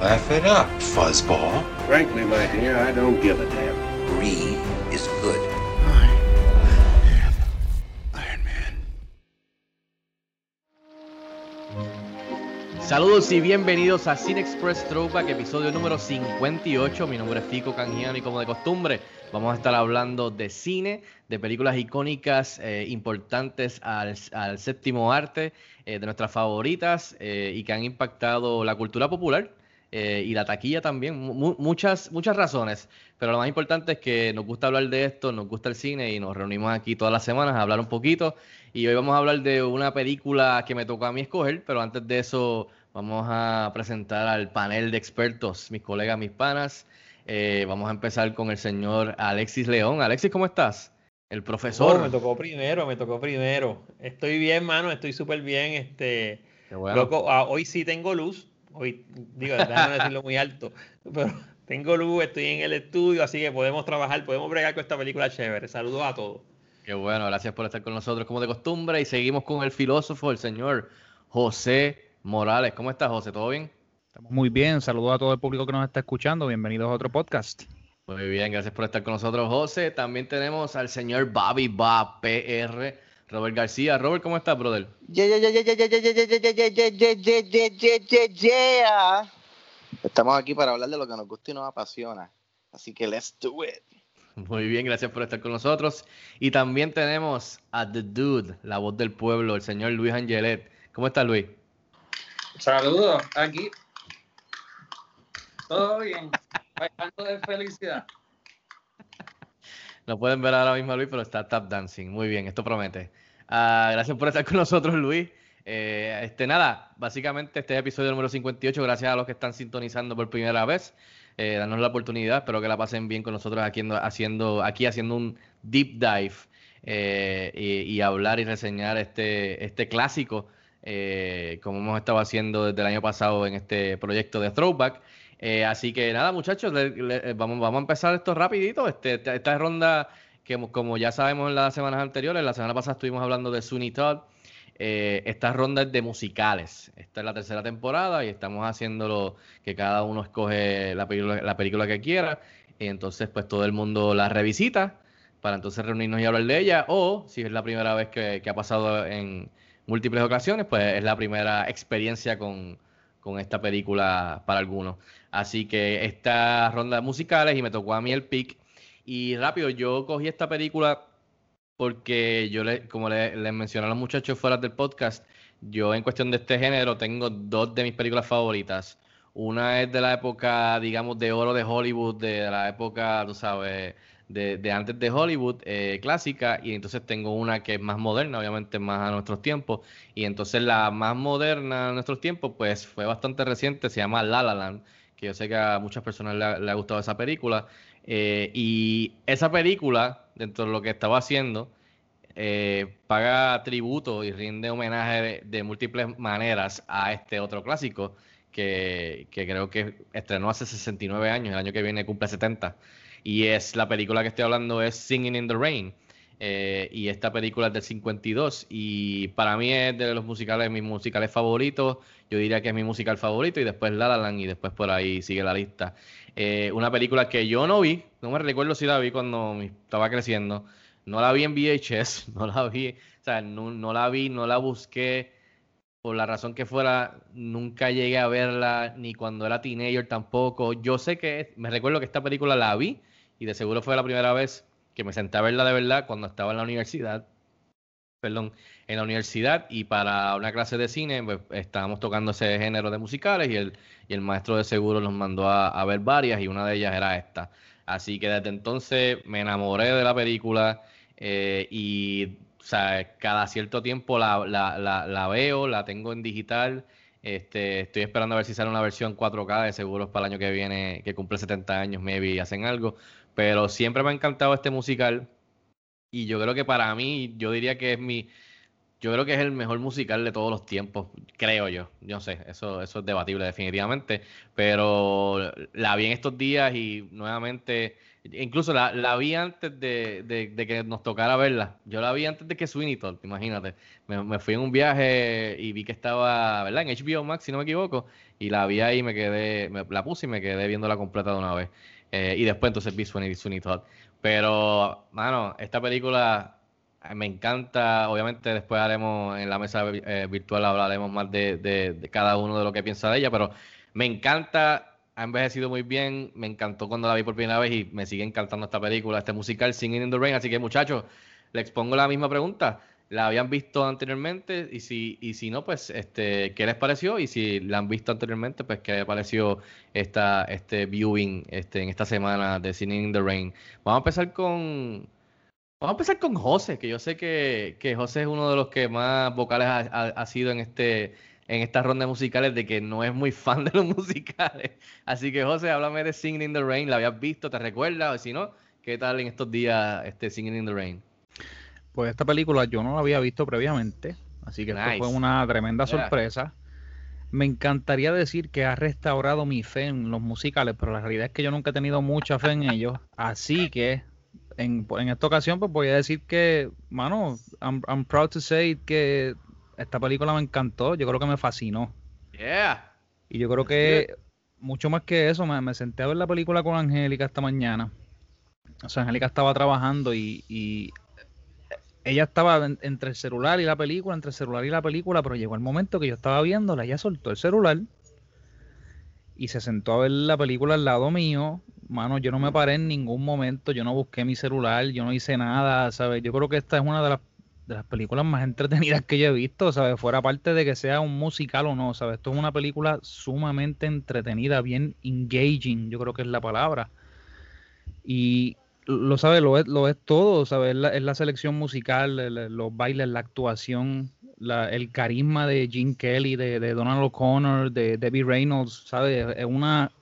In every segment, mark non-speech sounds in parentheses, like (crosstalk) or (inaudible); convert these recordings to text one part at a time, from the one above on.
Laugh it up, fuzzball. Frankly, my dear, I don't give a damn. Brie is good. Iron Man. Saludos y bienvenidos a Cine Express Throwback, episodio número 58. Mi nombre es Fico Canjiano y como de costumbre vamos a estar hablando de cine, de películas icónicas eh, importantes al, al, séptimo arte, eh, de nuestras favoritas eh, y que han impactado la cultura popular eh, y la taquilla también. M muchas, muchas razones, pero lo más importante es que nos gusta hablar de esto, nos gusta el cine y nos reunimos aquí todas las semanas a hablar un poquito. Y hoy vamos a hablar de una película que me tocó a mí escoger, pero antes de eso vamos a presentar al panel de expertos, mis colegas, mis panas. Eh, vamos a empezar con el señor Alexis León. Alexis, ¿cómo estás? El profesor. Oh, me tocó primero, me tocó primero. Estoy bien, mano, estoy súper bien. Este, bueno. loco, ah, hoy sí tengo luz. Hoy, digo, déjame decirlo muy alto, pero tengo luz, estoy en el estudio, así que podemos trabajar, podemos bregar con esta película chévere. Saludos a todos. Qué bueno, gracias por estar con nosotros como de costumbre y seguimos con el filósofo, el señor José Morales. ¿Cómo estás, José? ¿Todo bien? Estamos muy bien. Saludos a todo el público que nos está escuchando. Bienvenidos a otro podcast. Muy bien, gracias por estar con nosotros, José. También tenemos al señor Bobby Bob PR, Robert García. Robert, ¿cómo estás, brother? Estamos aquí para hablar de lo que nos gusta y nos apasiona. Así que let's do it. Muy bien, gracias por estar con nosotros. Y también tenemos a The Dude, la voz del pueblo, el señor Luis Angelet. ¿Cómo está Luis? Saludos, aquí. Todo bien, bailando de felicidad. No pueden ver ahora mismo a Luis, pero está tap dancing. Muy bien, esto promete. Uh, gracias por estar con nosotros, Luis. Eh, este, nada, básicamente este es episodio número 58. Gracias a los que están sintonizando por primera vez. Eh, danos la oportunidad. Espero que la pasen bien con nosotros aquí haciendo, aquí haciendo un deep dive eh, y, hablar y reseñar este, este clásico, eh, como hemos estado haciendo desde el año pasado en este proyecto de Throwback. Eh, así que nada, muchachos, le, vamos, vamos a empezar esto rapidito. Este, esta ronda que como ya sabemos en las semanas anteriores, la semana pasada estuvimos hablando de Sunny Todd. Eh, esta ronda es de musicales. Esta es la tercera temporada y estamos haciéndolo que cada uno escoge la película, la película que quiera. Y entonces, pues todo el mundo la revisita para entonces reunirnos y hablar de ella. O si es la primera vez que, ha pasado en múltiples ocasiones, pues es la primera experiencia con, con esta película para algunos. Así que esta ronda de musicales y me tocó a mí el pick. Y rápido, yo cogí esta película porque yo, le, como les le mencioné a los muchachos fuera del podcast, yo en cuestión de este género tengo dos de mis películas favoritas. Una es de la época, digamos, de oro de Hollywood, de la época, tú sabes, de, de antes de Hollywood, eh, clásica, y entonces tengo una que es más moderna, obviamente más a nuestros tiempos, y entonces la más moderna a nuestros tiempos, pues fue bastante reciente, se llama La La Land, que yo sé que a muchas personas le, le ha gustado esa película, eh, y esa película, dentro de lo que estaba haciendo, eh, paga tributo y rinde homenaje de, múltiples maneras a este otro clásico que, que, creo que estrenó hace 69 años, el año que viene cumple 70. Y es la película que estoy hablando es Singing in the Rain. Eh, y esta película es del 52 y para mí es de los musicales, mis musicales favoritos. Yo diría que es mi musical favorito y después La La Land y después por ahí sigue la lista. Eh, una película que yo no vi, no me recuerdo si la vi cuando estaba creciendo. No la vi en VHS, (laughs) no la vi, o sea, no, no la vi, no la busqué por la razón que fuera, nunca llegué a verla, ni cuando era teenager tampoco. Yo sé que, me recuerdo que esta película la vi, y de seguro fue la primera vez que me senté a verla de verdad cuando estaba en la universidad. Perdón, en la universidad y para una clase de cine pues, estábamos tocando ese género de musicales y el, y el maestro de seguro nos mandó a, ver varias y una de ellas era esta. Así que desde entonces me enamoré de la película eh, y cada cierto tiempo la, la, la, la, veo, la tengo en digital Este, estoy esperando a ver si sale una versión 4K, de seguros para el año que viene, que cumple 70 años, maybe hacen algo. Pero siempre me ha encantado este musical. Y yo creo que para mí, yo diría que es mi. Yo creo que es el mejor musical de todos los tiempos, creo yo. Yo sé, eso, eso es debatible definitivamente. Pero la vi en estos días y nuevamente Incluso la, la vi antes de, de, que nos tocara verla. Yo la vi antes de que Sweeney Todd, imagínate. Me, me, fui en un viaje y vi que estaba, ¿verdad? En HBO Max, si no me equivoco. Y la vi ahí y me quedé, me, la puse y me quedé viéndola completa de una vez. Eh, y después entonces vi Sweeney, Sweeney Todd. Pero, mano, esta película eh, me encanta. Obviamente después haremos en la mesa eh, virtual hablaremos más de, de, de cada uno de lo que piensa de ella. Pero me encanta ha envejecido muy bien. Me encantó cuando la vi por primera vez y me sigue encantando esta película, este musical, Singing in the Rain. Así que, muchachos, les expongo la misma pregunta. ¿La habían visto anteriormente? Y si, y si no, pues, este, ¿qué les pareció? Y si la han visto anteriormente, pues, ¿qué les pareció esta, este viewing este, en esta semana de Singing in the Rain? Vamos a empezar con. Vamos a empezar con José, que yo sé que, que José es uno de los que más vocales ha sido en este en esta ronda musicales de que no es muy fan de los (laughs) musicales. Así que José, háblame de Singing in the Rain. ¿La habías visto? ¿Te recuerdas? O si no, ¿qué tal en estos días este Singing in the Rain? Pues esta película yo no la había visto previamente, así que esto fue una tremenda sorpresa. Me encantaría decir que ha restaurado mi fe en los musicales, pero la realidad es que yo nunca he tenido mucha fe en ellos. Así que en, en esta ocasión pues voy a decir que, mano, I'm, I'm proud to say que esta película me encantó, yo creo que me fascinó. Yeah. Y yo creo que mucho más que eso, me, senté a ver la película con Angélica esta mañana. O sea, Angélica estaba trabajando y, ella estaba entre el celular y la película, entre el celular y la película, pero llegó el momento que yo estaba viéndola, ella soltó el celular y se sentó a ver la película al lado mío. Mano, yo no me paré en ningún momento, yo no busqué mi celular, yo no hice nada, ¿sabes? Yo creo que esta es una de las de las películas más entretenidas que yo he visto, ¿sabes? Fuera parte de que sea un musical o no, ¿sabes? Esto es una película sumamente entretenida, bien engaging, yo creo que es la palabra. Y lo sabes, lo es, lo es todo, ¿sabes? Es la, selección musical, los bailes, la actuación, el carisma de Gene Kelly, de, de Donald O'Connor, de Debbie Reynolds, ¿sabes? Es una,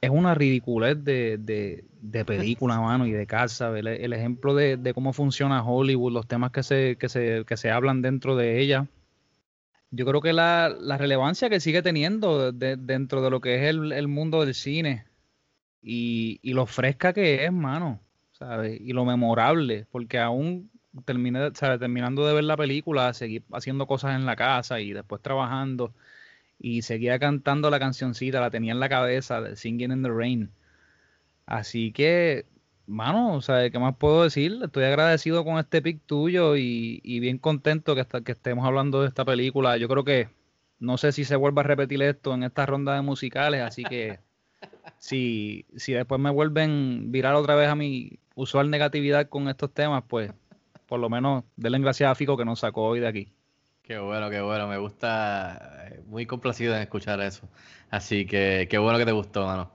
es una ridiculez de, de, de película, (laughs) mano, y de casa. El, el ejemplo de, de, cómo funciona Hollywood, los temas que se, que se, que se hablan dentro de ella. Yo creo que la, la relevancia que sigue teniendo dentro de lo que es el, el mundo del cine y, y, lo fresca que es, mano, ¿sabes? Y lo memorable, porque aún terminé, ¿sabes? terminando de ver la película, seguir haciendo cosas en la casa y después trabajando y seguía cantando la cancioncita, la tenía en la cabeza, de Singing in the Rain. Así que, mano, o sea, ¿qué más puedo decir? Estoy agradecido con este pick tuyo y, bien contento que, que estemos hablando de esta película. Yo creo que no sé si se vuelva a repetir esto en esta ronda de musicales, así que (laughs) si, si después me vuelven virar otra vez a mi usual negatividad con estos temas, pues por lo menos denle gracias a Fico que nos sacó hoy de aquí. Qué bueno, qué bueno. Me gusta, eh, muy complacido en escuchar eso. Así que qué bueno que te gustó, mano.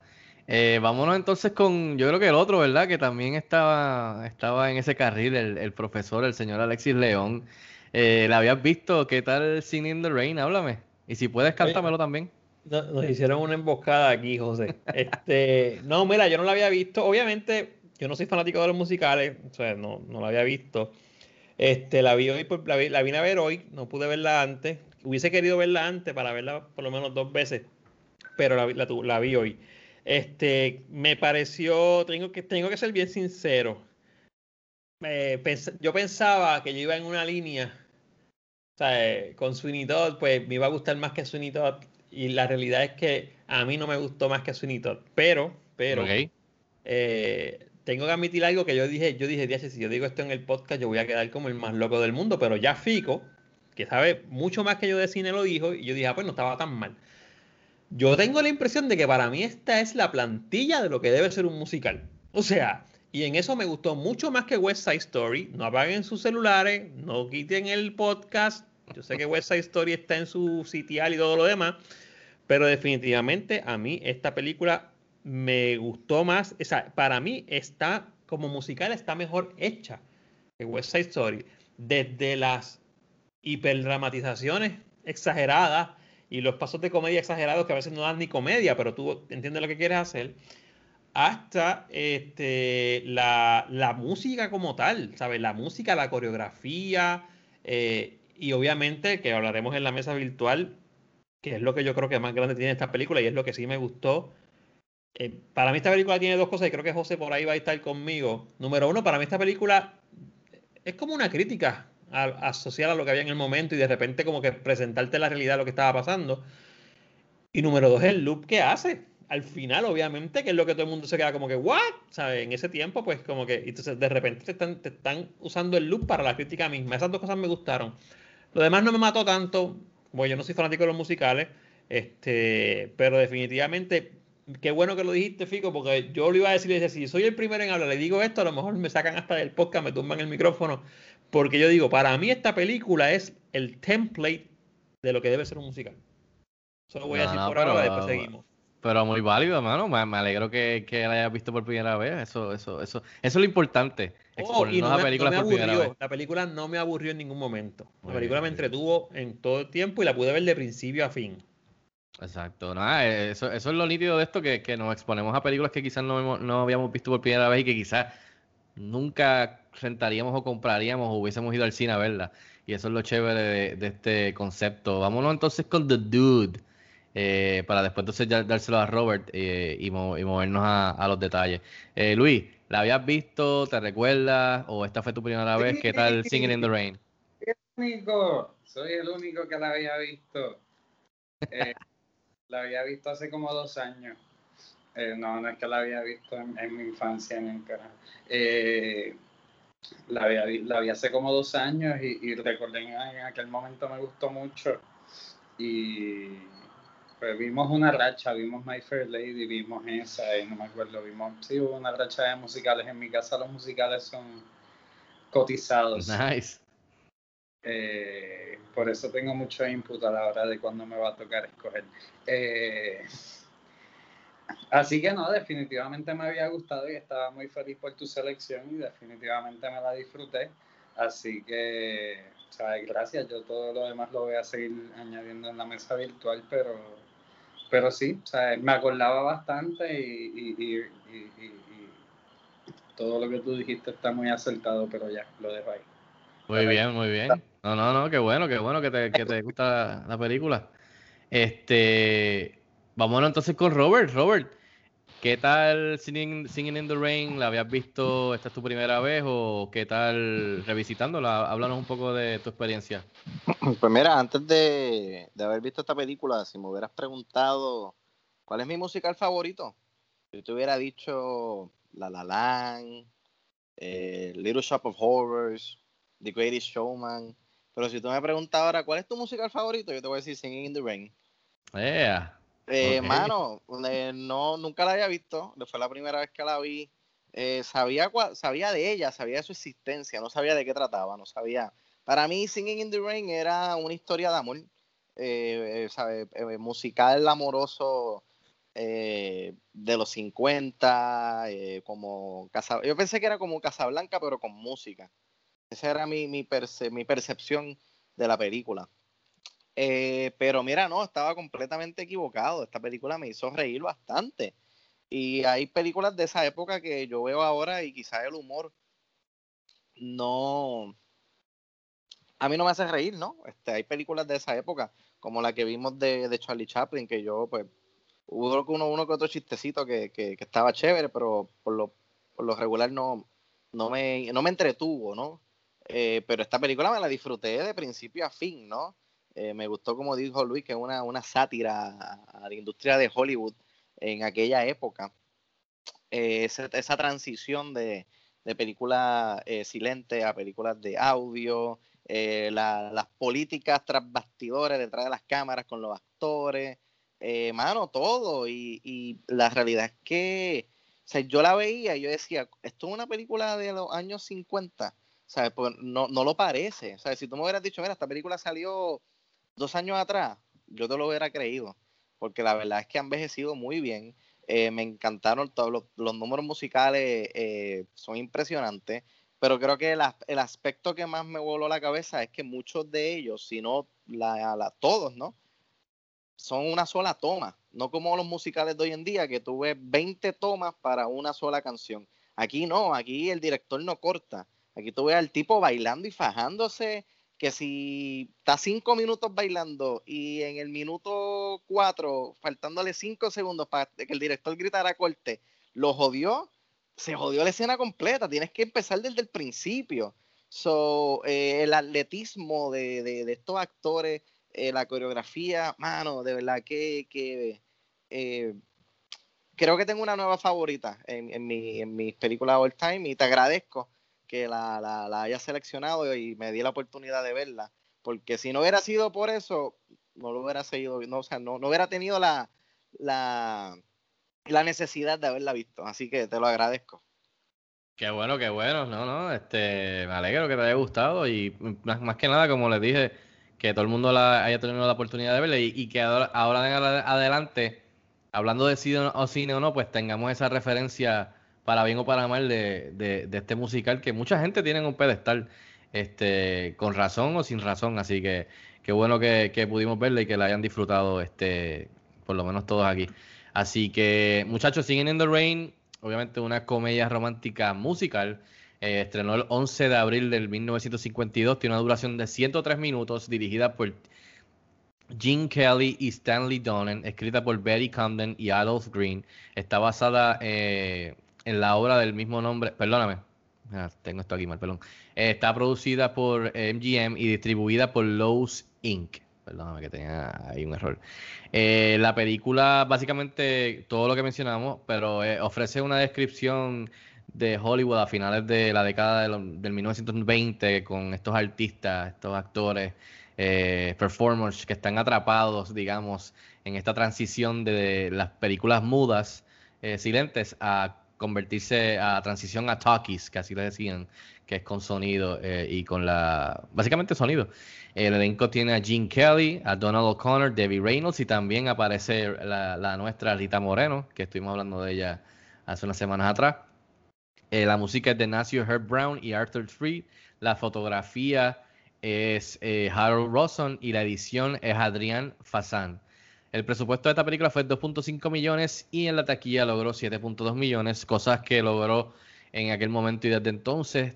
Eh, vámonos entonces con, yo creo que el otro, ¿verdad? Que también estaba, estaba en ese carril, el, profesor, el señor Alexis León. Eh, ¿La habías visto? ¿Qué tal Singing in the Rain? Háblame. Y si puedes, cántamelo también. nos hicieron una emboscada aquí, José. Este, no, mira, yo no la había visto. Obviamente, yo no soy fanático de los musicales, o sea, no, no la había visto. Este, la vi hoy, la, vi, la vine a ver hoy, no pude verla antes. Hubiese querido verla antes para verla por lo menos dos veces, pero la, la, vi hoy. Este, me pareció, tengo que, tengo que ser bien sincero. yo pensaba que yo iba en una línea, o sea, eh, con Sweeney Todd, pues me iba a gustar más que Sweeney Todd. Y la realidad es que a mí no me gustó más que Sweeney Todd. Pero, pero, eh, tengo que admitir algo que yo dije, yo dije, si yo digo esto en el podcast, yo voy a quedar como el más loco del mundo, pero ya Fico, que sabe mucho más que yo de cine, lo dijo, y yo dije, ah, pues no estaba tan mal. Yo tengo la impresión de que para mí esta es la plantilla de lo que debe ser un musical. O sea, y en eso me gustó mucho más que West Side Story. No apaguen sus celulares, no quiten el podcast. Yo sé que West Side Story está en su sitial y todo lo demás, pero definitivamente a mí esta película me gustó más, o sea, para mí está, como musical, está mejor hecha que West Side Story. Desde las hiperdramatizaciones exageradas y los pasos de comedia exagerados que a veces no dan ni comedia, pero tú entiendes lo que quieres hacer, hasta este, la, la música como tal, ¿sabes? La música, la coreografía, eh, y obviamente que hablaremos en la mesa virtual, que es lo que yo creo que más grande tiene esta película y es lo que sí me gustó. Eh, para mí esta película tiene dos cosas y creo que José por ahí va a estar conmigo. Número uno, para mí esta película es como una crítica asociada a lo que había en el momento y de repente como que presentarte la realidad de lo que estaba pasando. Y número dos, el loop que hace. Al final, obviamente, que es lo que todo el mundo se queda como que, ¿what? ¿Sabes? En ese tiempo, pues como que, entonces de repente te están, te están usando el loop para la crítica misma. Esas dos cosas me gustaron. Lo demás no me mató tanto, bueno, yo no soy fanático de los musicales, este, pero definitivamente, qué bueno que lo dijiste, Fico, porque yo lo iba a decir, decía, si soy el primero en hablar, le digo esto, a lo mejor me sacan hasta del podcast, me tumban el micrófono, porque yo digo, para mí esta película es el template de lo que debe ser un musical. Solo voy a decir por ahora, después seguimos. Pero muy válido, hermano. Me, alegro que, que la hayas visto por primera vez. Eso, eso, eso, eso es lo importante. Oh, y no me, aburrió. La película no me aburrió en ningún momento. La película me entretuvo en todo el tiempo y la pude ver de principio a fin. Exacto. Nada, eso, eso es lo nítido de esto, que, que nos exponemos a películas que quizás no, no habíamos visto por primera vez y que quizás nunca rentaríamos o compraríamos o hubiésemos ido al cine a verla. Y eso es lo chévere de, este concepto. Vámonos entonces con The Dude. Eh, para después entonces ya dárselo a Robert eh, y, movernos a, los detalles. Eh, Luis, ¿la habías visto? ¿Te recuerdas? ¿O esta fue tu primera vez? ¿Qué tal Singing in the Rain? El único, soy el único que la había visto. La había visto hace como dos años. no, no es que la había visto en, mi infancia en el canal. la, había, la vi hace como dos años y, y recordé en aquel momento me gustó mucho. Y pues vimos una racha, vimos My Fair Lady, vimos esa, y no me acuerdo, vimos, sí, hubo una racha de musicales. En mi casa los musicales son cotizados. Nice. Eh, por eso tengo mucho input a la hora de cuándo me va a tocar escoger. Eh, así que no, definitivamente me había gustado y estaba muy feliz por tu selección y definitivamente me la disfruté. Así que, ¿sabes? gracias. Yo todo lo demás lo voy a seguir añadiendo en la mesa virtual, pero pero sí, sea, me acordaba bastante y, todo lo que tú dijiste está muy acertado, pero ya, lo dejo ahí. Muy bien, muy bien. No, no, no, qué bueno, qué bueno que te, que te gusta la película. Este, vámonos entonces con Robert. Robert, ¿Qué tal Singing, in the Rain? ¿La habías visto? ¿Esta es tu primera vez? ¿O qué tal revisitándola? Háblanos un poco de tu experiencia. (clears throat) Pues mira, antes de, haber visto esta película, si me hubieras preguntado cuál es mi musical favorito, si te hubiera dicho La La Land, eh, Little Shop of Horrors, The Greatest Showman, pero si tú me preguntas ahora cuál es tu musical favorito, yo te voy a decir Singing in the Rain. Yeah. Eh, Mano, eh, no, nunca la había visto, fue la primera vez que la vi. Eh, sabía, sabía de ella, sabía de su existencia, no sabía de qué trataba, no sabía. Para mí, Singing in the Rain era una historia de amor, eh, sabe, musical amoroso de los 50, como Casa, yo pensé que era como Casablanca, pero con música. Esa era mi, mi, mi percepción de la película. Eh, pero mira, no, estaba completamente equivocado. Esta película me hizo reír bastante. Y hay películas de esa época que yo veo ahora y quizás el humor no... A mí no me hace reír, ¿no? Este, hay películas de esa época, como la que vimos de, de Charlie Chaplin, que yo, pues, hubo uno, uno que otro chistecito que, que, estaba chévere, pero por lo, por lo regular no, no, me, no me entretuvo, ¿no? Eh, pero esta película me la disfruté de principio a fin, ¿no? Eh, me gustó, como dijo Luis, que es una, una sátira a, la industria de Hollywood en aquella época. Eh, esa, transición de, de películas silentes a películas de audio, las políticas tras bastidores detrás de las cámaras con los actores, mano, todo. Y, la realidad es que yo la veía y yo decía, esto es una película de los años 50. No, no lo parece. O si tú me hubieras dicho, mira, esta película salió dos años atrás, yo te lo hubiera creído, porque la verdad es que han envejecido muy bien. Eh, me encantaron todos los, números musicales, eh, son impresionantes, pero creo que el, aspecto que más me voló la cabeza es que muchos de ellos, si no la, todos, ¿no? son una sola toma, no como los musicales de hoy en día, que tú ves 20 tomas para una sola canción. Aquí no, aquí el director no corta. Aquí tú ves al tipo bailando y fajándose, que si está cinco minutos bailando y en el minuto cuatro, faltándole cinco segundos para que el director gritara corte, lo jodió, se jodió la escena completa. Tienes que empezar desde el principio. So, eh, el atletismo de, estos actores, eh, la coreografía, mano, de verdad que, eh, creo que tengo una nueva favorita en, en, mi, en mis películas all time y te agradezco que la, la, haya seleccionado y me di la oportunidad de verla. Porque si no hubiera sido por eso, no lo hubiera seguido, no, o sea, no, no hubiera tenido la, la, la necesidad de haberla visto. Así que te lo agradezco. Qué bueno, qué bueno, no, no, este, me alegro que te haya gustado y más, que nada, como les dije, que todo el mundo la, haya tenido la oportunidad de verla y, que ahora, ahora adelante, hablando de cine o cine o no, pues tengamos esa referencia para bien o para mal de, de, este musical que mucha gente tiene en un pedestal, este, con razón o sin razón, así que qué bueno que, pudimos verla y que la hayan disfrutado, este, por lo menos todos aquí. Así que, muchachos, siguen in the Rain obviamente una comedia romántica musical. Eh, estrenó el 11 de abril del 1952, tiene una duración de 103 minutos, dirigida por Gene Kelly y Stanley Donen, escrita por Betty Camden y Adolph Green. Está basada eh, en la obra del mismo nombre, perdóname, ah, tengo esto aquí mal, perdón. Eh, está producida por MGM y distribuida por Lowe's Inc. Perdóname que tenía ahí un error. Eh, la película, básicamente, todo lo que mencionamos, pero eh, ofrece una descripción de Hollywood a finales de la década del 1920 con estos artistas, estos actores, performers que están atrapados, digamos, en esta transición de las películas mudas, silentes, a convertirse a transición a talkies, que así le decían, que es con sonido y con la, básicamente sonido. El elenco tiene a Gene Kelly, a Donald O'Connor, Debbie Reynolds y también aparece la, nuestra Rita Moreno, que estuvimos hablando de ella hace unas semanas atrás. Eh, la música es de Nacio Herb Brown y Arthur Freed. La fotografía es eh, Harold Rosson y la edición es Adrián Fazan. El presupuesto de esta película fue 2.5 millones y en la taquilla logró 7.2 millones, cosas que logró en aquel momento y desde entonces.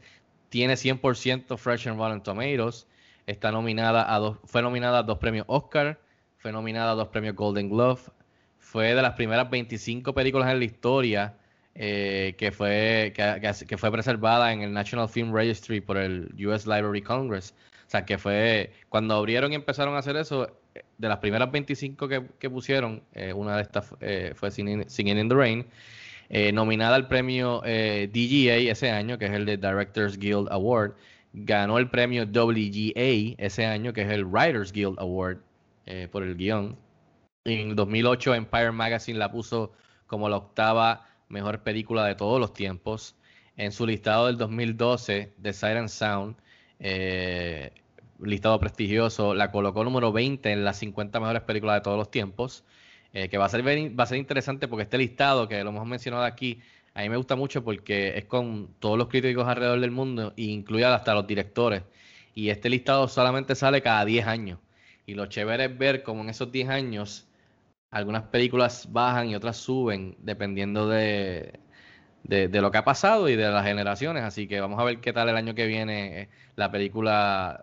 Tiene 100% Fresh and Rotten Tomatoes. Está nominada a dos, fue nominada a dos premios Oscar, fue nominada a dos premios Golden Glove, fue de las primeras 25 películas en la historia eh, que, fue, que, fue preservada en el National Film Registry por el US Library Congress. O sea, que fue cuando abrieron y empezaron a hacer eso, de las primeras 25 que, pusieron, eh, una de estas eh, fue Singing, in the Rain, nominada al premio DGA ese año, que es el de Directors Guild Award ganó el premio WGA ese año, que es el Writers Guild Award eh, por el guion. En 2008 Empire Magazine la puso como la octava mejor película de todos los tiempos. En su listado del 2012 de Siren Sound, eh, listado prestigioso, la colocó número 20 en las 50 mejores películas de todos los tiempos. Eh, que va a, ser, va a ser interesante porque este listado, que lo hemos mencionado aquí, a mí me gusta mucho porque es con todos los críticos alrededor del mundo e incluye hasta los directores. Y este listado solamente sale cada 10 años. Y lo chévere es ver cómo en esos 10 años algunas películas bajan y otras suben dependiendo de, de, lo que ha pasado y de las generaciones. Así que vamos a ver qué tal el año que viene eh, la película,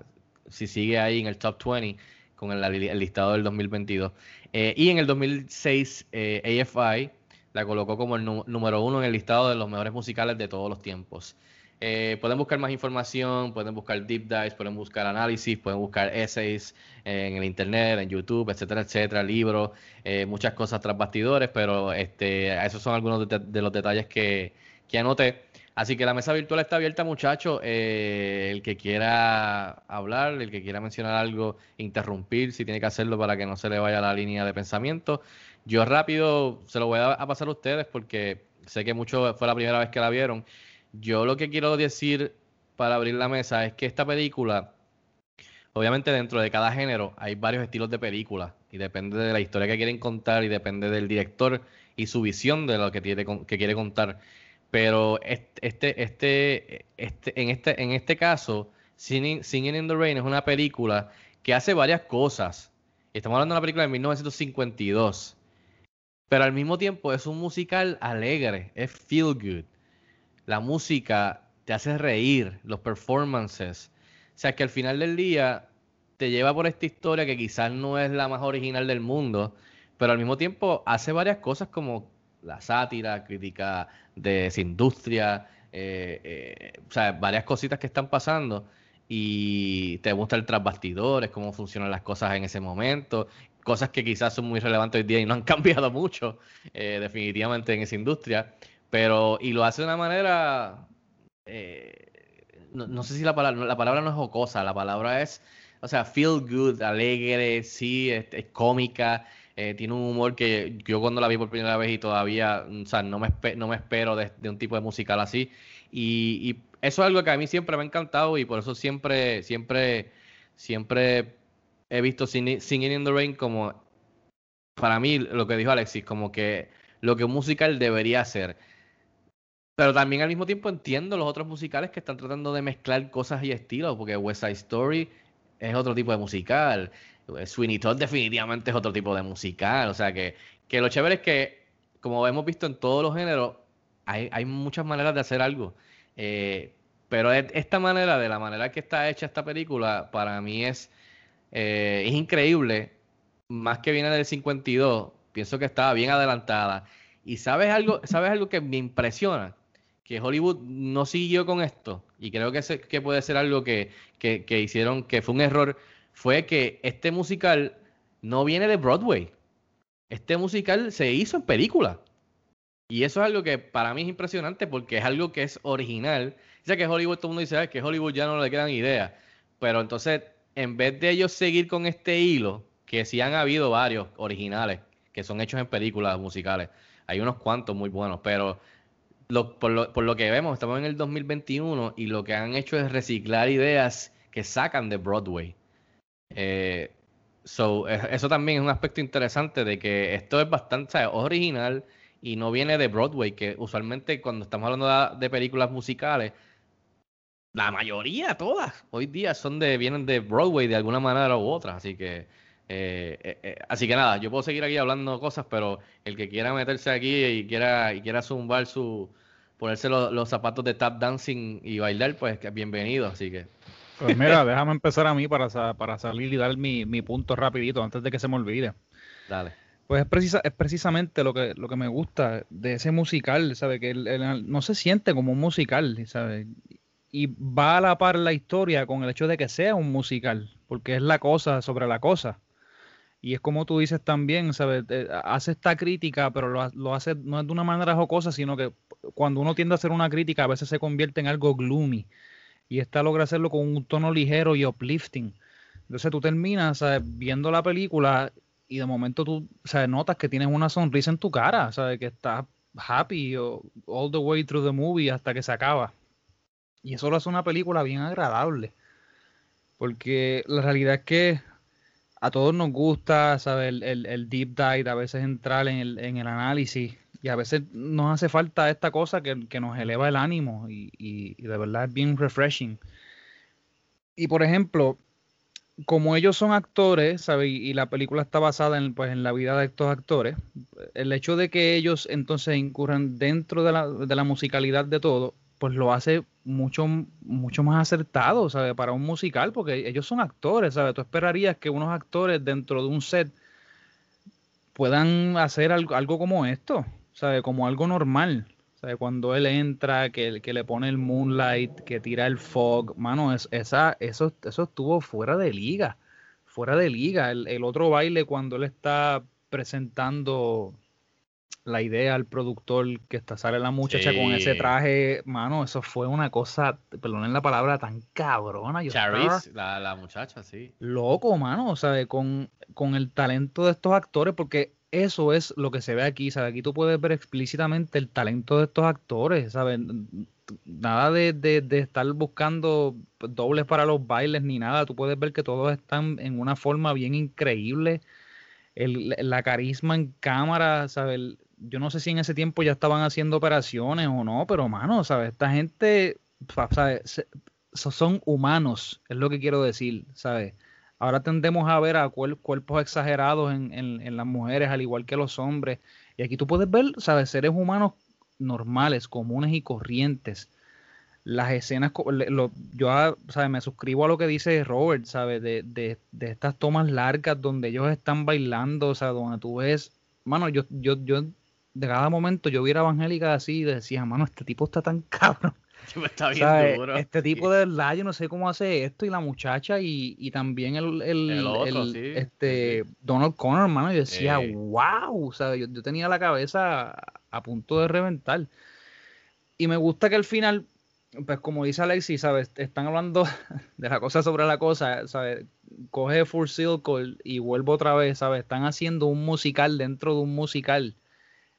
si sigue ahí en el top 20 con el, listado del 2022. Eh, y en el 2006, eh, AFI la colocó como el número uno en el listado de los mejores musicales de todos los tiempos. Eh, pueden buscar más información, pueden buscar deep dives, pueden buscar análisis, pueden buscar essays eh, en el internet, en YouTube, etcétera, etcétera, libros, eh, muchas cosas tras bastidores, pero este, esos son algunos de, los detalles que, que, anoté. Así que la mesa virtual está abierta, muchachos. el que quiera hablar, el que quiera mencionar algo, interrumpir, si tiene que hacerlo para que no se le vaya la línea de pensamiento. Yo rápido se lo voy a, pasar a ustedes porque sé que mucho fue la primera vez que la vieron. Yo lo que quiero decir para abrir la mesa es que esta película, obviamente dentro de cada género hay varios estilos de película y depende de la historia que quieren contar y depende del director y su visión de lo que quiere contar. Pero este, este, este, en, este, en este caso, Singing, in the Rain es una película que hace varias cosas Estamos hablando de una película de 1952. Pero al mismo tiempo es un musical alegre, es feel good. La música te hace reír, los performances. O sea que al final del día te lleva por esta historia que quizás no es la más original del mundo, pero al mismo tiempo hace varias cosas como la sátira, crítica de esa industria, eh, eh, o sea, varias cositas que están pasando y te muestra el tras bastidores, cómo funcionan las cosas en ese momento, cosas que quizás son muy relevantes hoy día y no han (laughs) cambiado mucho eh, definitivamente en esa industria, pero y lo hace de una manera, no, sé si la palabra, la palabra no es jocosa, la palabra es, o sea, feel good, alegre, sí, es, cómica. Tiene un humor que yo cuando la vi por primera vez y todavía, o sea, no me, no me espero de, un tipo de musical así. y, eso es algo que a mí siempre me ha encantado y por eso siempre, siempre, siempre he visto Singing in the Rain como, para mí, lo que dijo Alexis, como que lo que un musical debería ser. Pero también al mismo tiempo entiendo los otros musicales que están tratando de mezclar cosas y estilos, porque West Side Story es otro tipo de musical, Sweeney Todd definitivamente es otro tipo de musical, o sea que, que lo chévere es que, como hemos visto en todos los géneros, hay, hay muchas maneras de hacer algo. Eh, pero esta manera, de la manera que está hecha esta película, para mí es, eh, es increíble. Más que viene del 52, pienso que estaba bien adelantada. Y sabes algo, sabes algo que me impresiona, que Hollywood no siguió con esto, y creo que, que puede ser algo que, que, que hicieron, que fue un error, fue que este musical no viene de Broadway. Este musical se hizo en película. Y eso es algo que para mí es impresionante porque es algo que es original. Dice que Hollywood, todo el mundo dice que Hollywood ya no le quedan ideas. Pero entonces, en vez de ellos seguir con este hilo, que sí han habido varios originales que son hechos en películas musicales, hay unos cuantos muy buenos, pero por, lo, que vemos, estamos en el 2021 y lo que han hecho es reciclar ideas que sacan de Broadway. Eh, so, eso también es un aspecto interesante de que esto es bastante original y no viene de Broadway, que usualmente cuando estamos hablando de, películas musicales, la mayoría, todas, hoy día son de, vienen de Broadway de alguna manera u otra, así que eh, eh, eh, así que nada, yo puedo seguir aquí hablando cosas, pero el que quiera meterse aquí y quiera, y quiera zumbar su, ponerse los zapatos de tap dancing y bailar, pues bienvenido, así que. Pues mira, déjame empezar a mí para, para salir y dar mi, mi punto rapidito antes de que se me olvide. Dale. Pues es, es precisamente lo que, lo que me gusta de ese musical, ¿sabe? Que no se siente como un musical, ¿sabe? Y va a la par la historia con el hecho de que sea un musical, porque es la cosa sobre la cosa. Y es como tú dices también, ¿sabes? Hace esta crítica, pero lo, lo, hace no es de una manera jocosa, sino que cuando uno tiende a hacer una crítica, a veces se convierte en algo gloomy. Y esta logra hacerlo con un tono ligero y uplifting. Entonces tú terminas ¿sabes? viendo la película y de momento tú o notas que tienes una sonrisa en tu cara, ¿sabes? que estás happy all the way through the movie hasta que se acaba. Y eso lo hace una película bien agradable. Porque la realidad es que a todos nos gusta, ¿sabes? El, el, deep dive, a veces entrar en el, en el, análisis. Y a veces nos hace falta esta cosa que, que nos eleva el ánimo. Y, y, de verdad es bien refreshing. Y por ejemplo, como ellos son actores, ¿sabes? Y la película está basada en, pues, en la vida de estos actores, el hecho de que ellos entonces incurran dentro de la, de la musicalidad de todo, pues lo hace mucho, mucho más acertado, ¿sabes? Para un musical, porque ellos son actores, ¿sabes? Tú esperarías que unos actores dentro de un set puedan hacer algo, algo como esto, ¿sabes? Como algo normal, cuando él entra, que, que, le pone el moonlight, que tira el fog, mano, es, esa, eso, eso estuvo fuera de liga, fuera de liga. El, otro baile cuando él está presentando la idea al productor que está sale la muchacha con ese traje, mano, eso fue una cosa, perdonen la palabra, tan cabrona. Yo la, la, muchacha, sí. Loco, mano, ¿sabes? Con, con el talento de estos actores, porque eso es lo que se ve aquí, ¿sabes? Aquí tú puedes ver explícitamente el talento de estos actores, ¿sabes? Nada de, de, estar buscando dobles para los bailes ni nada, tú puedes ver que todos están en una forma bien increíble, el, la carisma en cámara, ¿sabes? Yo no sé si en ese tiempo ya estaban haciendo operaciones o no, pero mano, ¿sabes? Esta gente, ¿sabes? Son humanos, es lo que quiero decir, ¿sabes? Ahora tendemos a ver a cuerpos exagerados en, en, las mujeres, al igual que los hombres. Y aquí tú puedes ver, ¿sabes? Seres humanos normales, comunes y corrientes. Las escenas, yo ah, ¿sabes? me suscribo a lo que dice Robert, ¿sabes? De, de, de, estas tomas largas donde ellos están bailando, o sea, donde tú ves, mano, yo, yo, yo de cada momento yo vi a Evangélica así y decía, mano, este tipo está tan (laughs) cabrón. (laughs) Está bien duro. Este tipo de verdad, yo no sé cómo hace esto y la muchacha y, y también el, el, este Donald Connor, hermano, yo decía, wow, o sea, yo, yo, tenía la cabeza a punto de reventar. Y me gusta que al final, pues como dice Alexis, ¿sabes? Están hablando (laughs) de la cosa sobre la cosa, ¿sabes? Coge Full Circle y vuelvo otra vez, ¿sabes? Están haciendo un musical dentro de un musical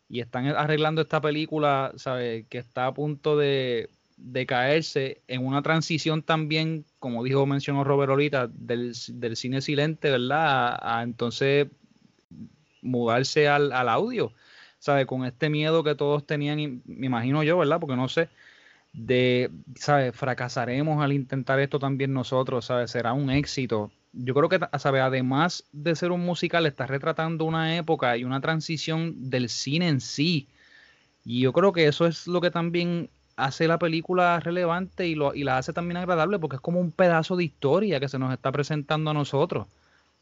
y están arreglando esta película, ¿sabes? Que está a punto de, de caerse en una transición también, como dijo, mencionó Robert ahorita, del, del cine silente, ¿verdad? A, entonces mudarse al, al, audio, ¿sabe? Con este miedo que todos tenían, me imagino yo, ¿verdad? Porque no sé, de, ¿sabe? Fracasaremos al intentar esto también nosotros, ¿sabe? Será un éxito. Yo creo que, ¿sabe? Además de ser un musical, está retratando una época y una transición del cine en sí. Y yo creo que eso es lo que también hace la película relevante y, lo, y la hace también agradable porque es como un pedazo de historia que se nos está presentando a nosotros.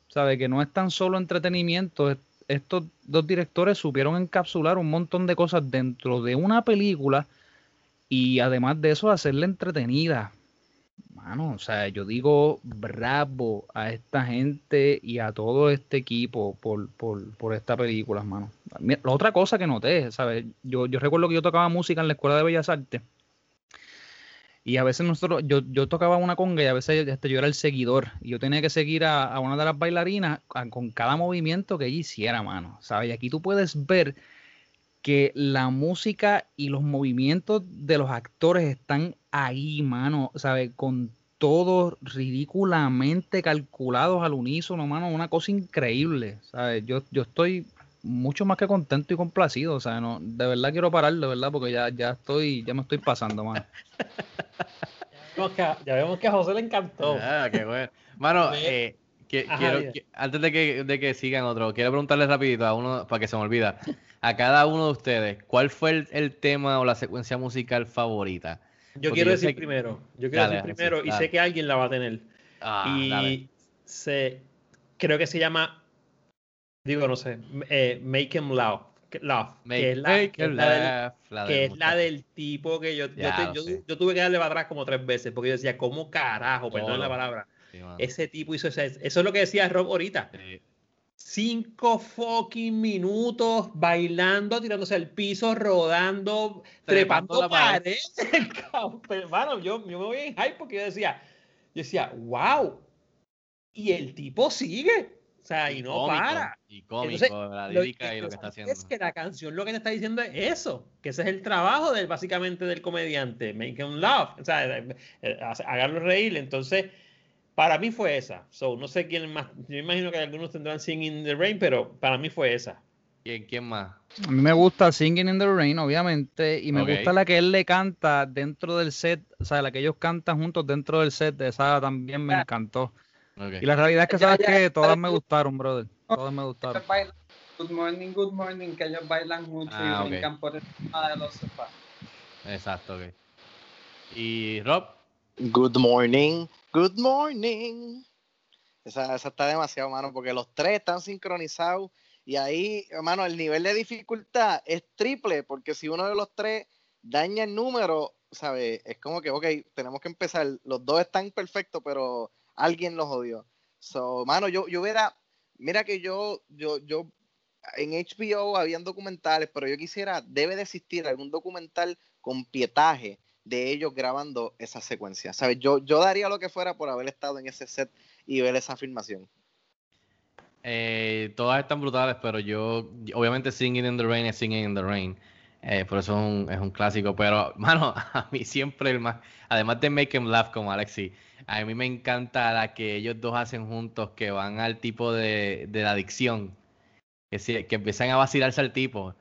¿Sabe? Que no es tan solo entretenimiento. Estos dos directores supieron encapsular un montón de cosas dentro de una película y además de eso hacerla entretenida. Mano, o sea, yo digo bravo a esta gente y a todo este equipo por, por, por esta película, mano. La otra cosa que noté, ¿sabes? Yo, yo recuerdo que yo tocaba música en la Escuela de Bellas Artes. Y a veces nosotros, yo, yo tocaba una conga y a veces este, yo era el seguidor. Y yo tenía que seguir a, a una de las bailarinas con cada movimiento que ella hiciera, mano. ¿Sabes? Y aquí tú puedes ver que la música y los movimientos de los actores están ahí, mano, ¿sabes? Con todos ridículamente calculados al unísono, mano, una cosa increíble, ¿sabes? Yo, yo estoy mucho más que contento y complacido, o sea, no, de verdad quiero parar, de verdad, porque ya, ya estoy, ya me estoy pasando, mano. (laughs) ya vemos que a José le encantó. Ah, qué bueno. Mano, eh, quiero, antes de que, de que sigan otro, quiero preguntarle rapidito a uno, para que se me olvida a cada uno de ustedes, ¿cuál fue el, tema o la secuencia musical favorita? Yo quiero decir primero, yo quiero decir primero, y sé que alguien la va a tener. Ah, y se, creo que se llama, digo, no sé, eh, Make Him Love. Love que es la, que es la, del, tipo que yo, yo, tuve que darle para atrás como tres veces porque yo decía, ¿cómo carajo? Perdón la palabra. ese tipo hizo ese, eso es lo que decía Rob ahorita cinco fucking minutos bailando, tirándose al piso, rodando, trepando, paredes. (laughs) Hermano, yo, yo me voy en hype porque yo decía, yo decía, wow. Y el tipo sigue. O sea, y, no para. Y cómico, la lírica y lo que está haciendo. Es que la canción lo que te está diciendo es eso, que ese es el trabajo del, básicamente del comediante, make him laugh, o sea, eh, eh, hacerlo reír. Entonces, para mí fue esa. So, no sé quién más. Yo imagino que algunos tendrán Singing in the Rain, pero para mí fue esa. ¿Quién, quién más? A mí me gusta Singing in the Rain, obviamente, y me gusta la que él le canta dentro del set, o sea, la que ellos cantan juntos dentro del set, esa también me encantó. Y la realidad es que sabes que todas me gustaron, brother. Todas me gustaron. Good morning, good morning, que ellos bailan mucho y ah, brincan por encima de los sofás. Exacto, ok. ¿Y Rob? Good morning, good morning. Esa, esa está demasiado, mano, porque los tres están sincronizados y ahí, hermano, el nivel de dificultad es triple, porque si uno de los tres daña el número, ¿sabes? Es como que, ok, tenemos que empezar. Los dos están perfectos, pero alguien los odió. So, mano, yo, yo hubiera, mira que yo, yo, yo, en HBO habían documentales, pero yo quisiera, debe de existir algún documental con pietaje de ellos grabando esa secuencia. ¿Sabes? Yo, yo daría lo que fuera por haber estado en ese set y ver esa filmación. Eh, todas están brutales, pero yo, obviamente, Singing in the Rain es Singing in the Rain. Eh, por eso es un, clásico. Pero, (laughs) mano, a mí siempre el más. Además de Make Him Laugh como Alexi, a mí me encanta la que ellos dos hacen juntos, que van al tipo de, de la adicción. Que, que empiezan a vacilarse al tipo.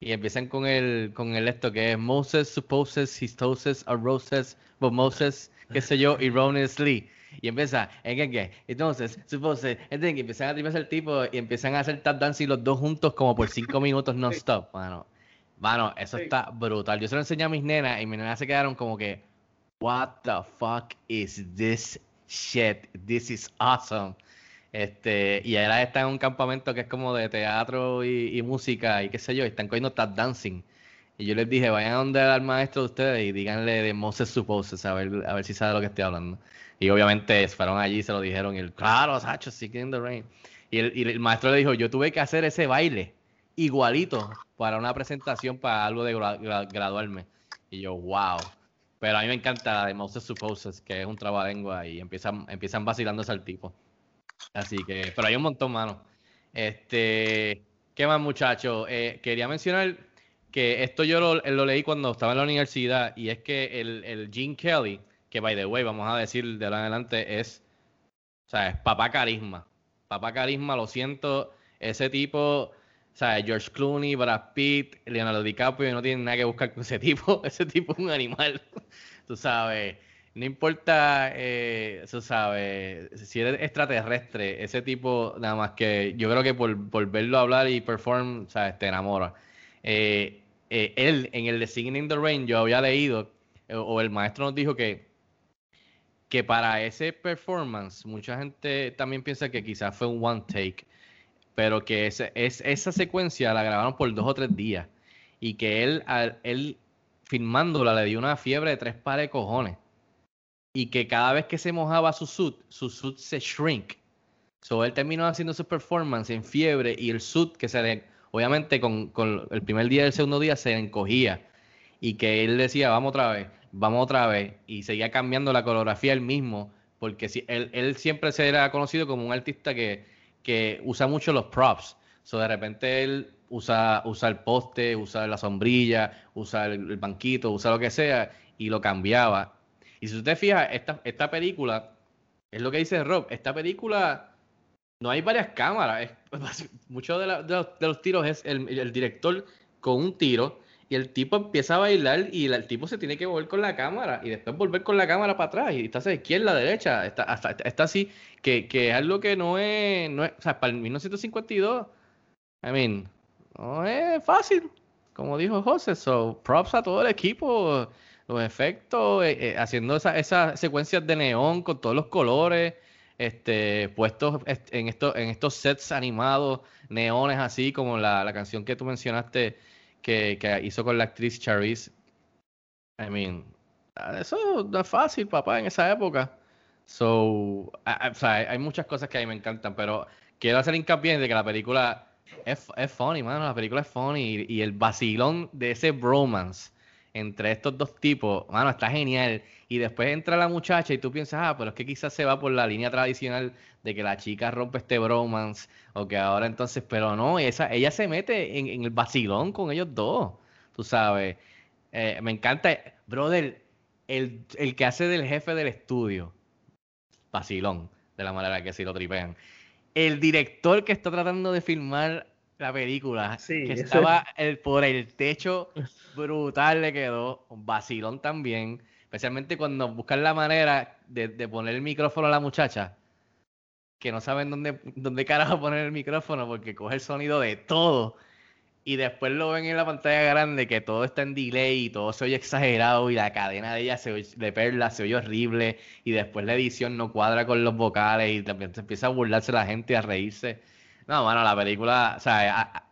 Y empiezan con el, con el esto que es Moses supposes, he toses, a roses, but Moses, qué sé yo, erroneously. Y empieza, ¿en qué qué? Entonces, supose, entonces empiezan a triparse el tipo y empiezan a hacer tap dancing los dos juntos como por cinco minutos no stop, mano. Mano, eso está brutal. Yo se lo enseñé a mis nenas y mis nenas se quedaron como que, what the fuck is this shit? This is awesome. Este, y ahora está en un campamento que es como de teatro y, música y qué sé yo, y están cogiendo tap dancing. Y yo les dije, vayan a donde al maestro de ustedes y díganle de Moses Supposes, a ver, a ver si sabe lo que estoy hablando. Y obviamente fueron allí, se lo dijeron, y el, claro, Sacho, Seeking in the Rain. Y el, y el maestro le dijo, yo tuve que hacer ese baile igualito para una presentación para algo de graduarme. Y yo, wow. Pero a mí me encanta la de Moses Supposes, que es un trabalengua y empiezan, empiezan vacilándose al tipo. Así que, pero hay un montón, mano. Este, ¿qué más, muchachos? Eh, quería mencionar que esto yo lo, leí cuando estaba en la universidad y es que el, el Gene Kelly, que by the way, vamos a decir de ahora en adelante, es, o sea, es papá carisma. Papá carisma, lo siento, ese tipo, sea, George Clooney, Brad Pitt, Leonardo DiCaprio, no tienen nada que buscar con ese tipo. (laughs) Ese tipo es un animal, (laughs) tú sabes. No importa, eh, eso sabe, si eres extraterrestre, ese tipo, nada más que yo creo que por, por verlo hablar y perform, ¿sabes? Te enamora. Eh, eh, él, en el de Singing in the Rain, yo había leído, o el maestro nos dijo que, que para ese performance, mucha gente también piensa que quizás fue un one take, pero que ese, es, esa secuencia la grabaron por dos o tres días y que él, él filmándola le dio una fiebre de tres pares de cojones y que cada vez que se mojaba su suit, su suit se shrink. So él terminó haciendo su performance en fiebre y el suit que se le, obviamente con, el primer día y el segundo día se encogía y que él decía, vamos otra vez, vamos otra vez y seguía cambiando la coreografía él mismo porque si, él, él siempre se era conocido como un artista que, que usa mucho los props. So de repente él usa, el poste, usa la sombrilla, usa el banquito, usa lo que sea y lo cambiaba y si usted fija, esta, esta película, es lo que dice Rob, esta película no hay varias cámaras. (laughs) Muchos de, los, tiros es el, director con un tiro y el tipo empieza a bailar y el, tipo se tiene que mover con la cámara y después volver con la cámara para atrás y está a la izquierda, la derecha, está, está así, que, que, es algo que no es, no es, o sea, para el 1952, I mean, no es fácil, como dijo José, so props a todo el equipo los efectos, eh, eh, haciendo esas secuencias de neón con todos los colores, este, puestos en, esto, en estos sets animados, neones así, como la, canción que tú mencionaste que, hizo con la actriz Charisse. I mean, eso no es fácil, papá, en esa época. So, hay muchas cosas que a mí me encantan, pero quiero hacer hincapié de que la película es, es funny, mano. La película es funny y el vacilón de ese bromance entre estos dos tipos, mano, está genial. Y después entra la muchacha y tú piensas, ah, pero es que quizás se va por la línea tradicional de que la chica rompe este bromance, o que ahora entonces, pero no, esa, ella se mete en, el vacilón con ellos dos, tú sabes. Eh, me encanta, brother, el, el que hace del jefe del estudio, vacilón, de la manera que se lo tripean. El director que está tratando de filmar la película, que estaba el, por el techo brutal le quedó, un vacilón también, especialmente cuando buscan la manera de, poner el micrófono a la muchacha, que no saben dónde, dónde carajo poner el micrófono porque coge el sonido de todo. Y después lo ven en la pantalla grande que todo está en delay y todo se oye exagerado y la cadena de ella se oye, de perla se oye horrible y después la edición no cuadra con los vocales y se empieza a burlarse la gente a reírse no, bueno, la película, o sea,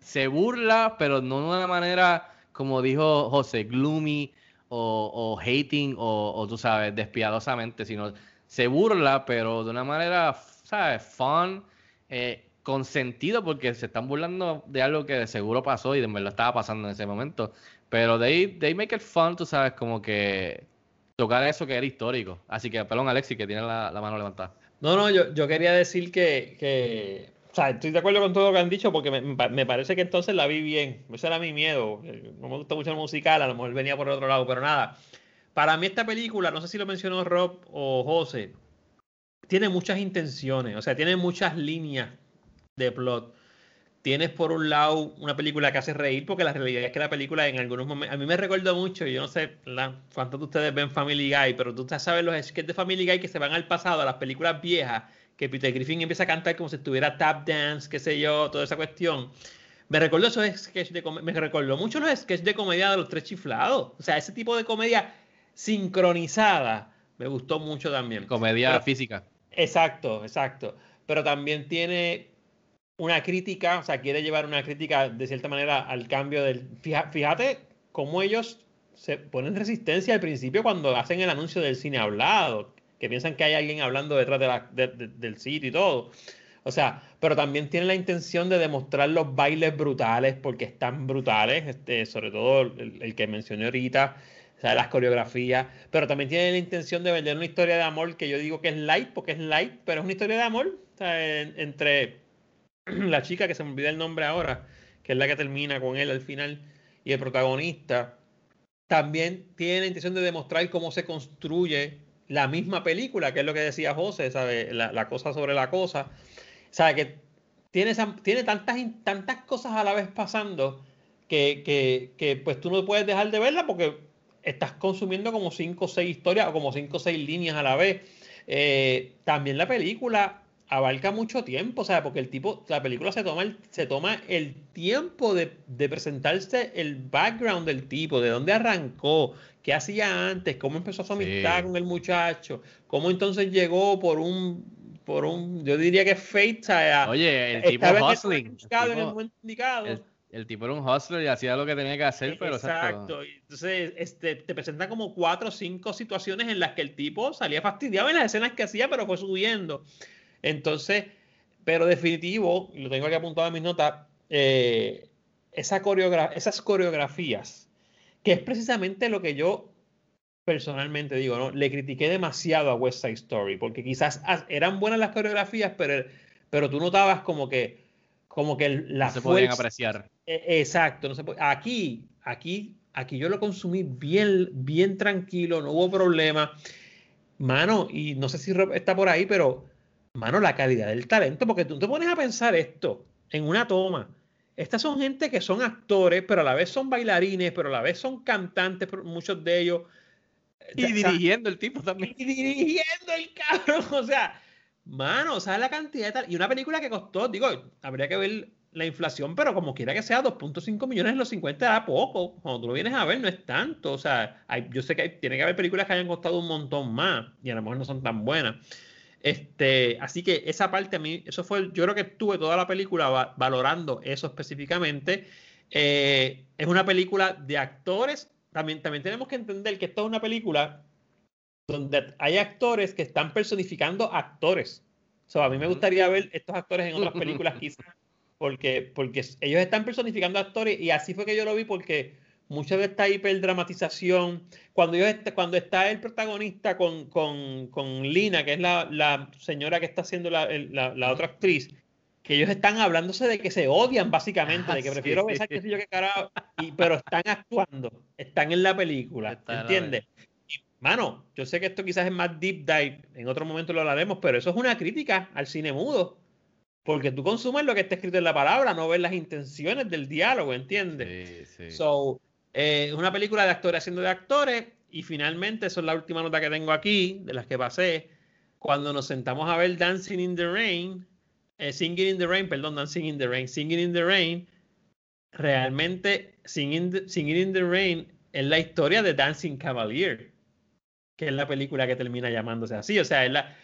se burla, pero no de una manera, como dijo José, gloomy o, hating o, tú sabes, despiadosamente, sino se burla, pero de una manera, ¿sabes? Fun, eh, con sentido, porque se están burlando de algo que de seguro pasó y de verdad estaba pasando en ese momento. Pero they, they make it fun, tú sabes, como que tocar eso que era histórico. Así que, perdón, Alexi, que tiene la, mano levantada. No, no, yo, yo quería decir que, que o sea, estoy de acuerdo con todo lo que han dicho porque me, parece que entonces la vi bien. Ese era mi miedo. No me gusta mucho el musical, a lo mejor venía por otro lado, pero nada. Para mí esta película, no sé si lo mencionó Rob o José, tiene muchas intenciones, o sea, tiene muchas líneas de plot. tienes por un lado una película que hace reír, porque la realidad es que la película en algunos momentos, a mí me recuerdo mucho, yo no sé cuántos de ustedes ven Family Guy, pero tú sabes los sketches de Family Guy que se van al pasado, a las películas viejas, que Peter Griffin empieza a cantar como si estuviera tap dance, qué sé yo, toda esa cuestión. Me recordó esos sketches de me recordó mucho los sketches de comedia de los tres chiflados. O sea, ese tipo de comedia sincronizada me gustó mucho también. Comedia física. Exacto, exacto. Pero también tiene una crítica, o sea, quiere llevar una crítica de cierta manera al cambio del... Fíjate cómo ellos se ponen resistencia al principio cuando hacen el anuncio del cine hablado, que piensan que hay alguien hablando detrás del sitio y todo. O sea, pero también tiene la intención de demostrar los bailes brutales, porque están brutales, este, sobre todo el, que mencioné ahorita, o sea, las coreografías, pero también tiene la intención de vender una historia de amor que yo digo que es light, porque es light, pero es una historia de amor o sea, entre (clears throat) la chica que se me olvida el nombre ahora, que es la que termina con él al final, y el protagonista, también tiene la intención de demostrar cómo se construye la misma película, que es lo que decía José, ¿sabe? La, cosa sobre la cosa. Sea, que tiene, tiene tantas, tantas cosas a la vez pasando que, que, que, pues tú no puedes dejar de verla porque estás consumiendo como cinco o seis historias o como cinco o seis líneas a la vez. Eh, también la película abarca mucho tiempo, o sea, porque el tipo, la película se toma el, se toma el tiempo de, presentarse el background del tipo, de dónde arrancó, qué hacía antes, cómo empezó su amistad con el muchacho, cómo entonces llegó por un, por un, yo diría que fate, o sea, Oye, el tipo hustling. El tipo, era un hustler y hacía lo que tenía que hacer, pero exacto. Entonces, este, te presenta como cuatro o cinco situaciones en las que el tipo salía fastidiado en las escenas que hacía, pero fue subiendo. Entonces, pero definitivo, lo tengo aquí apuntado en mis notas, eh, esa esas coreografías, que es precisamente lo que yo personalmente digo, ¿no? Le critiqué demasiado a West Side Story, porque quizás eran buenas las coreografías, pero, pero tú notabas como que, como que la no se podían apreciar. E, exacto, no se aquí, aquí, aquí yo lo consumí bien, bien tranquilo, no hubo problema. Mano, y no sé si está por ahí, pero mano, la calidad del talento, porque tú te pones a pensar esto en una toma. Estas son gente que son actores, pero a la vez son bailarines, pero a la vez son cantantes, muchos de ellos. Y dirigiendo el tipo también. Y dirigiendo el cabrón, (laughs) o sea, mano, ¿sabes la cantidad de tal? Y una película que costó, digo, habría que ver la inflación, pero como quiera que sea, 2.5 millones en los 50 era poco. Cuando tú lo vienes a ver, no es tanto. O sea, yo sé que tiene que haber películas que hayan costado un montón más y a lo mejor no son tan buenas. Este, así que esa parte a mí, eso fue, yo creo que estuve toda la película valorando eso específicamente. Eh, es una película de actores. También, también tenemos que entender que esta es una película donde hay actores que están personificando actores. a mí me gustaría ver estos actores en otras (laughs) películas quizás, porque, porque ellos están personificando actores y así fue que yo lo vi porque mucha de esta hiperdramatización, cuando, yo, cuando está el protagonista con, con, Lina, que es la, señora que está haciendo la, otra actriz, que ellos están hablándose de que se odian básicamente, de que prefiero besar que sé yo qué carajo, pero están actuando, están en la película, ¿entiendes? Mano, yo sé que esto quizás es más deep dive, en otro momento lo hablaremos, pero eso es una crítica al cine mudo. Porque tú consumes lo que está escrito en la palabra, no ves las intenciones del diálogo, ¿entiendes? Sí, sí. So, eh, una película de actores haciendo de actores. Y finalmente, eso es la última nota que tengo aquí, de las que pasé. Cuando nos sentamos a ver Dancing in the Rain, eh, Singing in the Rain, perdón, Dancing in the Rain, Singing in the Rain, realmente Singing, Singing in the Rain es la historia de Dancing Cavalier, que es la película que termina llamándose así. O sea, es, la,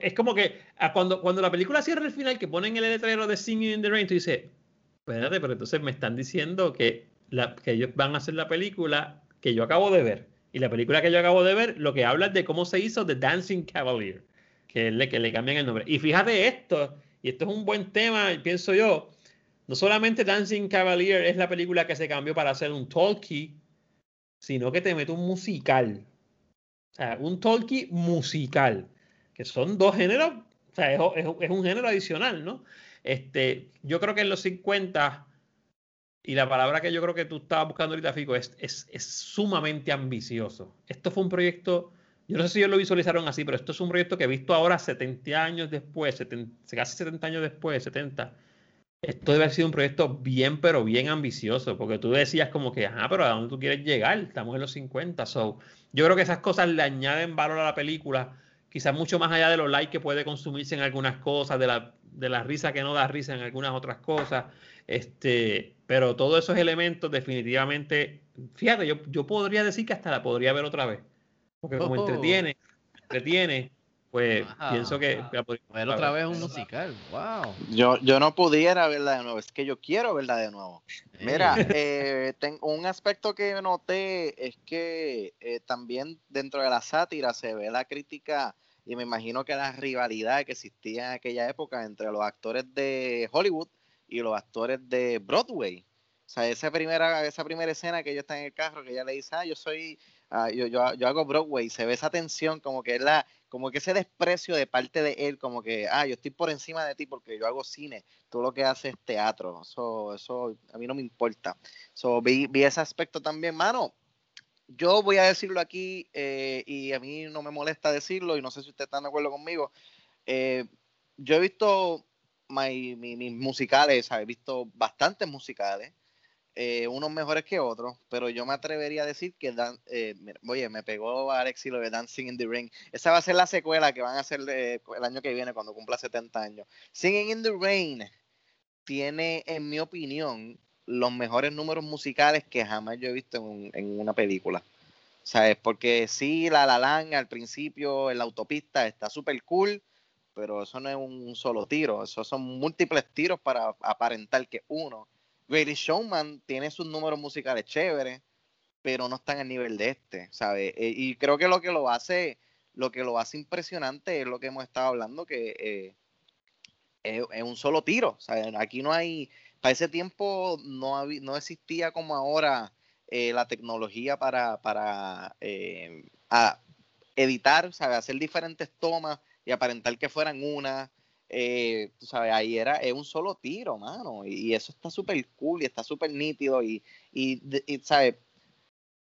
es como que cuando, cuando la película cierra el final, que ponen el letrero de Singing in the Rain, tú dices, espérate, pero entonces me están diciendo que que ellos van a hacer la película que yo acabo de ver. Y la película que yo acabo de ver, lo que habla es de cómo se hizo The Dancing Cavalier, que le, que le cambian el nombre. Y fíjate esto, y esto es un buen tema, pienso yo. No solamente Dancing Cavalier es la película que se cambió para hacer un talkie, sino que te mete un musical. O sea, un talkie musical, que son dos géneros, o sea, es, es un género adicional, ¿no? Este, yo creo que en los 50 y la palabra que yo creo que tú estabas buscando ahorita, Fico, es, es, es, sumamente ambicioso. Esto fue un proyecto, yo no sé si ellos lo visualizaron así, pero esto es un proyecto que he visto ahora 70 años después, casi 70 años después, 70, esto debe haber sido un proyecto bien, pero bien ambicioso, porque tú decías como que, ah, pero ¿a dónde tú quieres llegar? Estamos en los 50, so yo creo que esas cosas le añaden valor a la película, quizás mucho más allá de los likes que puede consumirse en algunas cosas, de la, de la risa que no da risa en algunas otras cosas, este, pero todos esos elementos definitivamente, fíjate, yo, yo podría decir que hasta la podría ver otra vez, porque como oh. entretiene, entretiene, pues pienso que ver otra vez. un musical wow. Yo yo no pudiera verla de nuevo es que yo quiero verla de nuevo. Mira eh, tengo un aspecto que noté es que eh, también dentro de la sátira se ve la crítica y me imagino que la rivalidad que existía en aquella época entre los actores de Hollywood y los actores de Broadway o sea esa primera esa primera escena que ella está en el carro que ella le dice ah yo soy ah, yo, yo, yo hago Broadway se ve esa tensión como que es la como que ese desprecio de parte de él, como que, ah, yo estoy por encima de ti porque yo hago cine, tú lo que haces es teatro, eso, eso a mí no me importa. So, vi, ese aspecto también, mano. Yo voy a decirlo aquí eh, y a mí no me molesta decirlo y no sé si ustedes están de acuerdo conmigo. Eh, yo he visto mis musicales, he visto bastantes musicales eh, unos mejores que otros, pero yo me atrevería a decir que, dan, eh, oye, me pegó Alexi lo de Dancing in the Rain. Esa va a ser la secuela que van a hacer el año que viene cuando cumpla 70 años. Singing in the Rain tiene, en mi opinión, los mejores números musicales que jamás yo he visto en, una película. ¿Sabes? Porque sí, La La al principio en la autopista está súper cool, pero eso no es un solo tiro, eso son múltiples tiros para aparentar que uno Greatest Showman tiene sus números musicales chéveres, pero no están al nivel de este, ¿sabes? Eh, y creo que lo que lo hace, lo que lo hace impresionante es lo que hemos estado hablando, que eh, es, un solo tiro, ¿sabes? Aquí no hay, para ese tiempo no, no existía como ahora eh, la tecnología para, para editar, ¿sabes? Hacer diferentes tomas y aparentar que fueran una eh, tú sabes, ahí era es un solo tiro, mano, y, eso está súper cool y está súper nítido y, y, ¿sabes?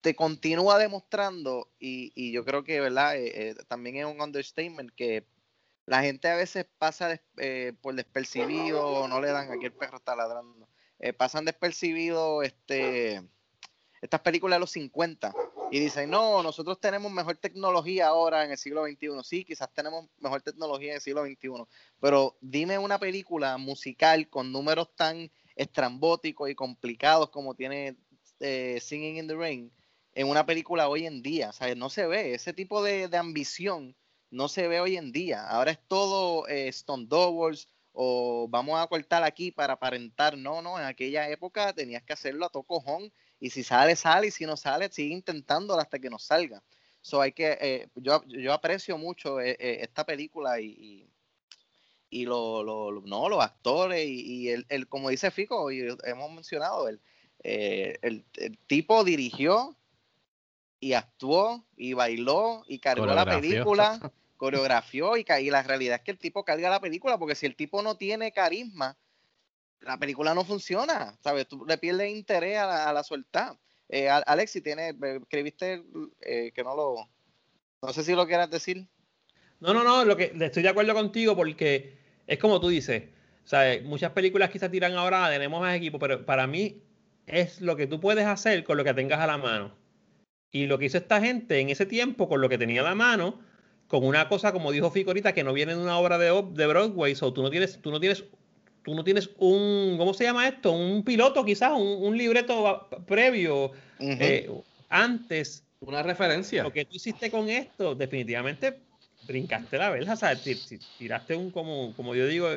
Te continúa demostrando y, yo creo que, ¿verdad? Eh, eh, también es un understatement que la gente a veces pasa eh, por despercibido, no le dan, aquí el perro está ladrando, pasan despercibido este, estas películas de los 50 y dicen, no, nosotros tenemos mejor tecnología ahora en el siglo XXI. Sí, quizás tenemos mejor tecnología en el siglo XXI, pero dime una película musical con números tan estrambóticos y complicados como tiene eh, Singing in the Rain en una película hoy en día. No se ve ese tipo de, ambición, no se ve hoy en día. Ahora es todo eh, Stone Doubles o vamos a cortar aquí para aparentar. No, no, en aquella época tenías que hacerlo a tocojón y si sale, sale, y si no sale, sigue intentándolo hasta que nos salga. So hay que, eh, yo, yo aprecio mucho eh, eh, esta película y, y, lo, no, los actores y, el, como dice Fico, y hemos mencionado, el, el, tipo dirigió y actuó y bailó y cargó la película, (laughs) coreografió y, y la realidad es que el tipo carga la película porque si el tipo no tiene carisma, la película no funciona, ¿sabes? Tú le pierdes interés a la, a la suelta. Eh, Alexi, tiene, escribiste eh, que no lo... No sé si lo quieras decir. No, no, no, lo que estoy de acuerdo contigo porque es como tú dices, ¿sabes? Muchas películas quizás tiran ahora, tenemos más equipo, pero para mí es lo que tú puedes hacer con lo que tengas a la mano. Y lo que hizo esta gente en ese tiempo con lo que tenía a la mano, con una cosa como dijo Fico ahorita, que no viene de una obra de, de Broadway, o tú no tienes, tú no tienes tú no tienes un, ¿cómo se llama esto? Un piloto quizás, un, libreto previo eh, antes. Una referencia. Lo que tú hiciste con esto, definitivamente brincaste la verja, ¿sabes? Tiraste un, como, como yo digo,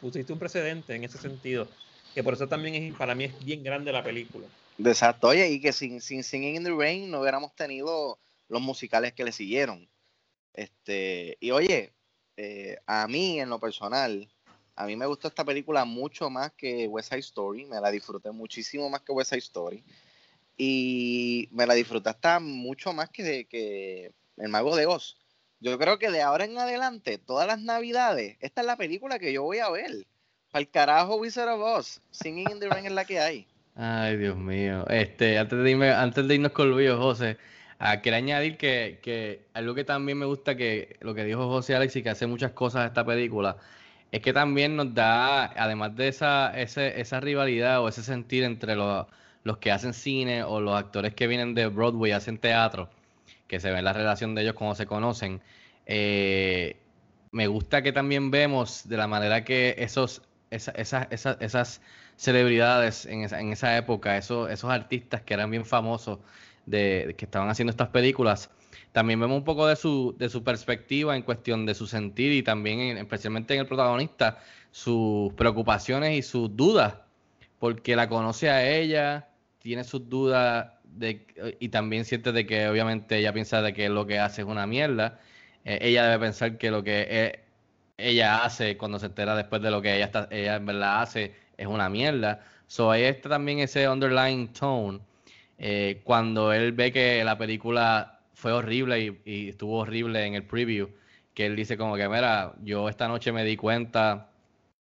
pusiste un precedente en ese sentido, que por eso también es, para mí es bien grande la película. Exacto, oye, y que sin, sin Singing in the Rain no hubiéramos tenido los musicales que le siguieron. Este, y oye, eh, a mí en lo personal, a mí me gustó esta película mucho más que West Side Story, me la disfruté muchísimo más que West Side Story. Y me la disfruté hasta mucho más que, que El Mago de Oz. Yo creo que de ahora en adelante, todas las navidades, esta es la película que yo voy a ver. Para el carajo Wizard of Oz, Singing in the Rain es la que hay. Ay, Dios mío. Este, antes de, irme, antes de irnos con Luis José, ah, quiero añadir que, algo que también me gusta que lo que dijo José Alex y que hace muchas cosas esta película es que también nos da, además de esa, esa rivalidad o ese sentir entre los, los que hacen cine o los actores que vienen de Broadway y hacen teatro, que se ve la relación de ellos cuando se conocen, eh, me gusta que también vemos de la manera que esos, esas, esas celebridades en esa, en esa época, esos, esos artistas que eran bien famosos, de, que estaban haciendo estas películas, también vemos un poco de su, de su perspectiva en cuestión de su sentir y también especialmente en el protagonista, sus preocupaciones y sus dudas, porque la conoce a ella, tiene sus dudas de, y también siente de que obviamente ella piensa de que lo que hace es una mierda. Eh, ella debe pensar que lo que e, ella hace cuando se entera después de lo que ella, está, ella en verdad hace es una mierda. So ahí está también ese underlying tone. Eh, cuando él ve que la película fue horrible y, estuvo horrible en el preview, que él dice como que, mira, yo esta noche me di cuenta,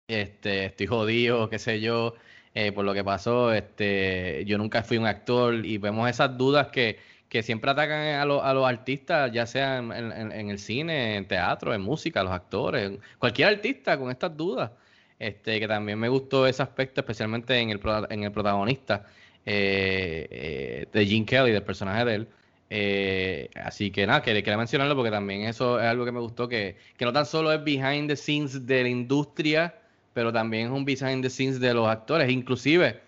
este, estoy jodido, qué sé yo, eh, por lo que pasó, este, yo nunca fui un actor y vemos esas dudas que, siempre atacan a, los artistas, ya sea en, en, el cine, en teatro, en música, los actores, cualquier artista con estas dudas. Este, que también me gustó ese aspecto, especialmente en el, en el protagonista eh, eh, de Gene Kelly, del personaje de él. Eh, así que nada, quería, mencionarlo porque también eso es algo que me gustó, que, que no tan solo es behind the scenes de la industria, pero también es un behind the scenes de los actores, inclusive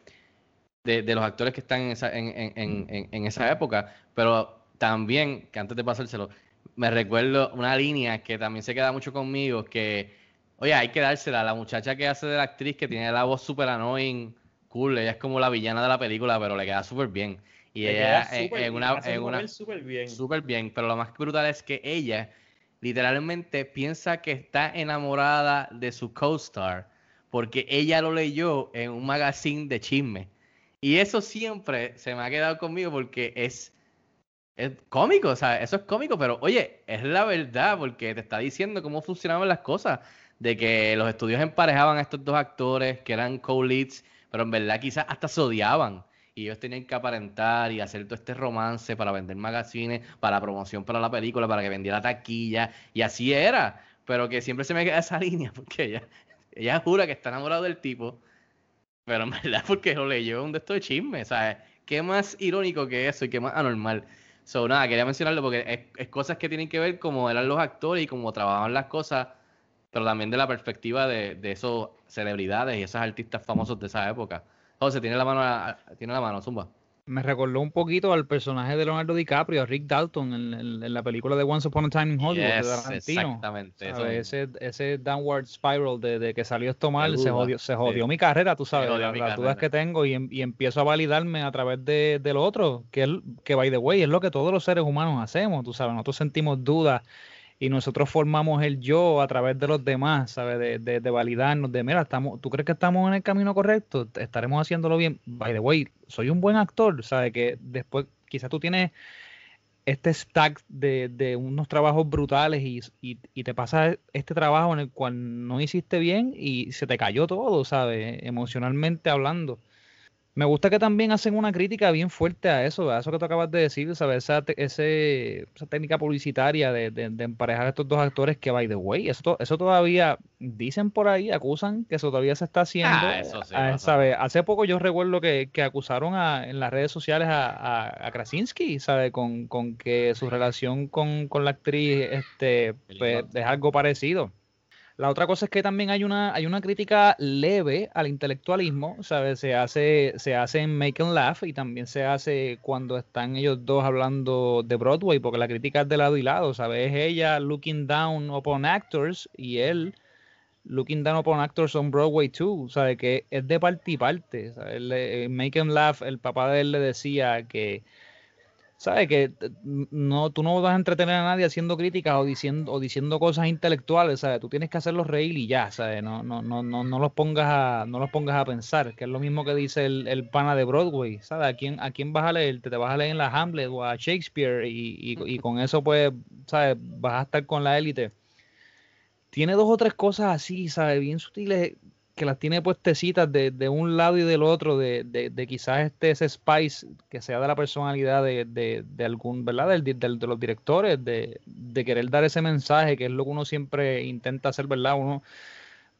de, de los actores que están en esa, en, en, en, esa época. Pero también, que antes de pasárselo, me recuerdo una línea que también se queda mucho conmigo, que Oye, hay que dársela a la muchacha que hace de la actriz que tiene la voz súper annoying, cool. Ella es como la villana de la película, pero le queda súper bien. Y ella en, una. En una súper bien. Súper bien. Pero lo más brutal es que ella literalmente piensa que está enamorada de su co-star porque ella lo leyó en un magazine de chisme. Y eso siempre se me ha quedado conmigo porque es, es cómico, o sea, eso es cómico, pero oye, es la verdad porque te está diciendo cómo funcionaban las cosas de que los estudios emparejaban a estos dos actores que eran co-leads, pero en verdad quizás hasta se odiaban. Y ellos tenían que aparentar y hacer todo este romance para vender magazines, para promoción para la película, para que vendiera taquilla. Y así era. Pero que siempre se me queda esa (laughs) línea, porque ella, ella jura que está enamorada del tipo. Pero en verdad, (laughs) porque lo leyó un de estos chismes. ¿Sabes? ¿Qué más irónico que eso y qué más anormal? So, nada, quería mencionarlo porque es, es cosas que tienen que ver cómo eran los actores y cómo trabajaban las cosas pero también de la perspectiva de, de esos celebridades y esos artistas famosos de esa época. José, tiene la mano, tiene la mano, Zumba. Me recordó un poquito al personaje de Leonardo DiCaprio, Rick Dalton, en, la película de Once Upon a Time in Hollywood de Tarantino. Exactamente. Ese, ese downward spiral de, que salió esto mal, se jodió, se jodió mi carrera, tú sabes, las dudas que tengo y, y, empiezo a validarme a través de, lo otro, que, es, que by the way, es lo que todos los seres humanos hacemos, tú sabes, nosotros sentimos dudas y nosotros formamos el yo a través de los demás, ¿sabes? De, de, validarnos, de, mira, estamos, ¿tú crees que estamos en el camino correcto? ¿Estaremos haciéndolo bien? By the way, soy un buen actor, ¿sabes? Que después quizás tú tienes este stack de, de unos trabajos brutales y, y, y, te pasa este trabajo en el cual no hiciste bien y se te cayó todo, ¿sabes? Emocionalmente hablando. Me gusta que también hacen una crítica bien fuerte a eso, a eso que tú acabas de decir, ¿sabes? Esa, ese, esa técnica publicitaria de, de, emparejar a estos dos actores que, by the way, eso, eso todavía dicen por ahí, acusan que eso todavía se está haciendo. Ah, eso sí, ah, ¿sabes? Hace poco yo recuerdo que, que acusaron a, en las redes sociales a, a, Krasinski, ¿sabes? Con, con, que su relación con, con la actriz este, pues, es algo parecido. La otra cosa es que también hay una, hay una crítica leve al intelectualismo, ¿sabes? Se hace, se en Make and Laugh y también se hace cuando están ellos dos hablando de Broadway, porque la crítica es de lado y lado, ¿sabes? Es ella looking down upon actors y él looking down upon actors on Broadway too, ¿sabes? Que es de parte y parte. En Make and Laugh, el papá de él le decía que ¿sabes? Que eh, no, tú no vas a entretener a nadie haciendo críticas o diciendo, o diciendo cosas intelectuales, ¿sabes? Tú tienes que hacerlos reír y ya, ¿sabes? No, no, no, no, no los pongas a, no los pongas a pensar, que es lo mismo que dice el, el pana de Broadway, ¿sabes? ¿A quién, a quién vas a leer? ¿Te, te vas a leer en la Hamlet o a Shakespeare y, y, y con eso, pues, ¿sabes? Vas a estar con la élite. Tiene dos o tres cosas así, ¿sabes? Bien sutiles que las tiene puestecitas de, de un lado y del otro, de, de, quizás este ese spice que sea de la personalidad de, algún, ¿verdad? Del, de los directores, de, querer dar ese mensaje, que es lo que uno siempre intenta hacer, ¿verdad? Uno,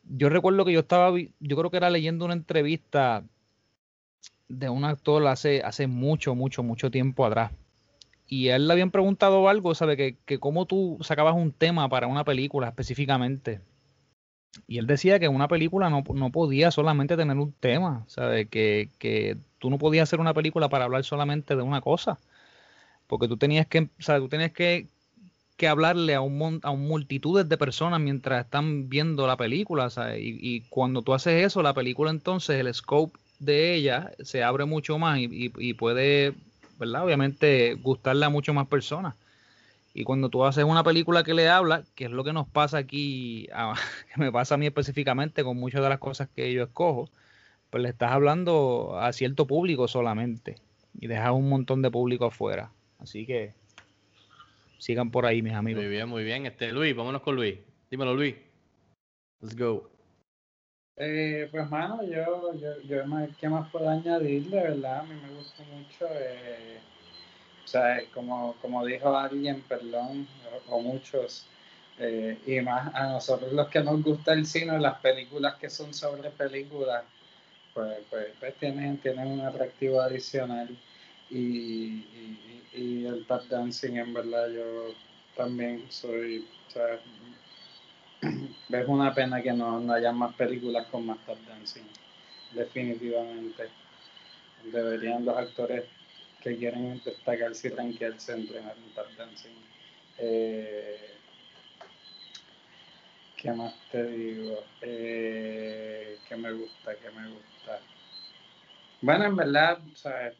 yo recuerdo que yo estaba, yo creo que era leyendo una entrevista de un actor hace, hace mucho, mucho, mucho tiempo atrás. Y él le habían preguntado algo, ¿sabe? Que, que cómo tú sacabas un tema para una película específicamente. Y él decía que una película no, no podía solamente tener un tema, ¿sabe? Que, que tú no podías hacer una película para hablar solamente de una cosa. Porque tú tenías que, sea, tú tenías que, que hablarle a un, a un multitudes de personas mientras están viendo la película. Y, y, cuando tú haces eso, la película entonces, el scope de ella se abre mucho más y, y, puede, ¿verdad? Obviamente gustarle a mucho más personas. Y cuando tú haces una película que le habla, que es lo que nos pasa aquí, (laughs) que me pasa a mí específicamente con muchas de las cosas que yo escojo, pues le estás hablando a cierto público solamente y dejas un montón de público afuera. Así que sigan por ahí, mis amigos. Muy bien, muy bien. Este, Luis, vámonos con Luis. Dímelo, Luis. Let's go. Eh, pues, mano, yo, yo, yo, ¿qué más puedo añadir? De verdad, a mí me gusta mucho. Eh, o sea, como, como dijo alguien, perdón, o, muchos, eh, y más a nosotros los que nos gusta el cine, las películas que son sobre películas, pues, pues, pues tienen, tienen un atractivo adicional. Y, y, el tap dancing, en verdad, yo también soy, o sea, (clears throat) es una pena que no, no haya más películas con más tap dancing, definitivamente. Deberían los actores que quieren destacarse y rankearse entre en el tap dancing. Eh, ¿Qué más te digo? Eh, que me gusta, que me gusta. Bueno, en verdad, sea,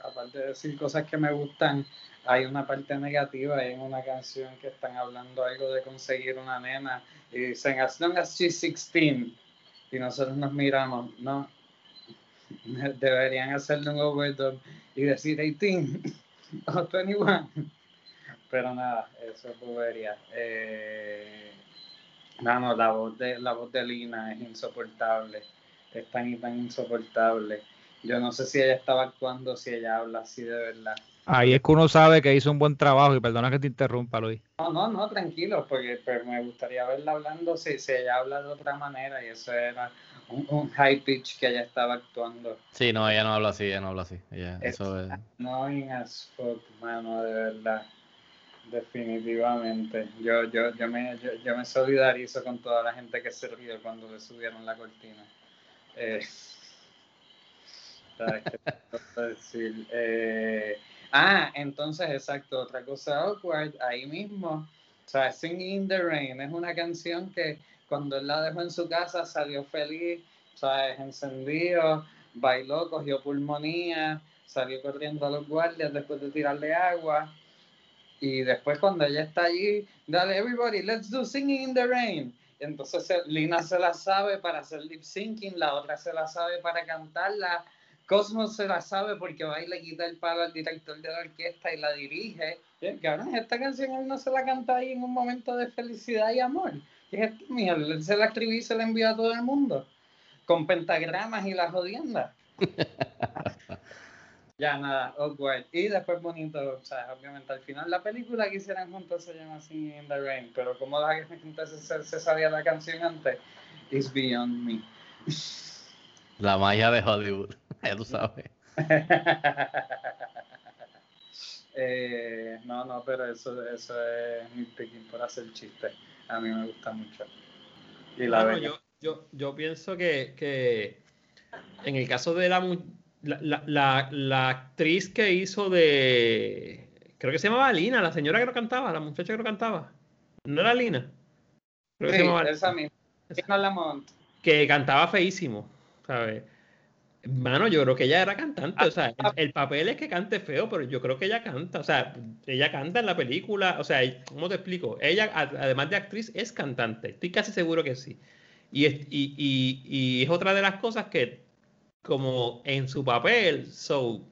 aparte de decir cosas que me gustan, hay una parte negativa en una canción que están hablando algo de conseguir una nena y dicen, as long as she's 16, y nosotros nos miramos, no, (laughs) deberían hacerle un overdub y decir 18 o 21. Pero nada, eso es bobería. Eh, no, no, la voz, de, la voz de Lina es insoportable. Es tan y tan insoportable. Yo no sé si ella estaba actuando, si ella habla así de verdad. Ahí es que uno sabe que hizo un buen trabajo y perdona que te interrumpa, Luis. No, no, no, tranquilo, porque pues, me gustaría verla hablando si, si ella habla de otra manera y eso era un, high pitch que ella estaba actuando. Sí, no, ella no habla así, ella no habla así. Ella, eso es... Annoying as fuck, mano, de verdad. Definitivamente. Yo, yo, yo, me, yo, me solidarizo con toda la gente que se rió cuando le subieron la cortina. Eh, decir? Eh, ah, entonces, exacto, otra cosa awkward, ahí mismo, o sea, Singing in the Rain es una canción que cuando él la dejó en su casa salió feliz, ¿sabes? Encendido, bailó, cogió pulmonía, salió corriendo a los guardias después de tirarle agua. Y después cuando ella está allí, dale, everybody, let's do singing in the rain. entonces Lina se la sabe para hacer lip syncing, la otra se la sabe para cantarla. Cosmos se la sabe porque va y le quita el palo al director de la orquesta y la dirige. Cabrón, esta canción él no se la canta ahí en un momento de felicidad y amor. ¿Qué es esto, Él se la escribió y se la envió a todo el mundo. Con pentagramas y las jodiendas. (laughs) ya nada, awkward. Y después bonito, o sea, obviamente al final la película que hicieran juntos se llama así In the Rain, pero como la gente se, se sabía la canción antes, It's Beyond Me. La magia de Hollywood, (laughs) ya tú sabes. (laughs) eh, no, no, pero eso, eso es mi picking por hacer chiste a mí me gusta mucho. Y la yo, yo, yo, pienso que, que, en el caso de la, la, la, la, actriz que hizo de. Creo que se llamaba Lina, la señora que no cantaba, la muchacha que no cantaba. ¿No era Lina? Creo que se llamaba esa misma. Que cantaba feísimo, ¿sabes? Mano, yo creo que ella era cantante, o sea, el, papel es que cante feo, pero yo creo que ella canta, o sea, ella canta en la película, o sea, ¿cómo te explico? Ella, además de actriz, es cantante, estoy casi seguro que sí. Y es, y, es otra de las cosas que, como en su papel, so,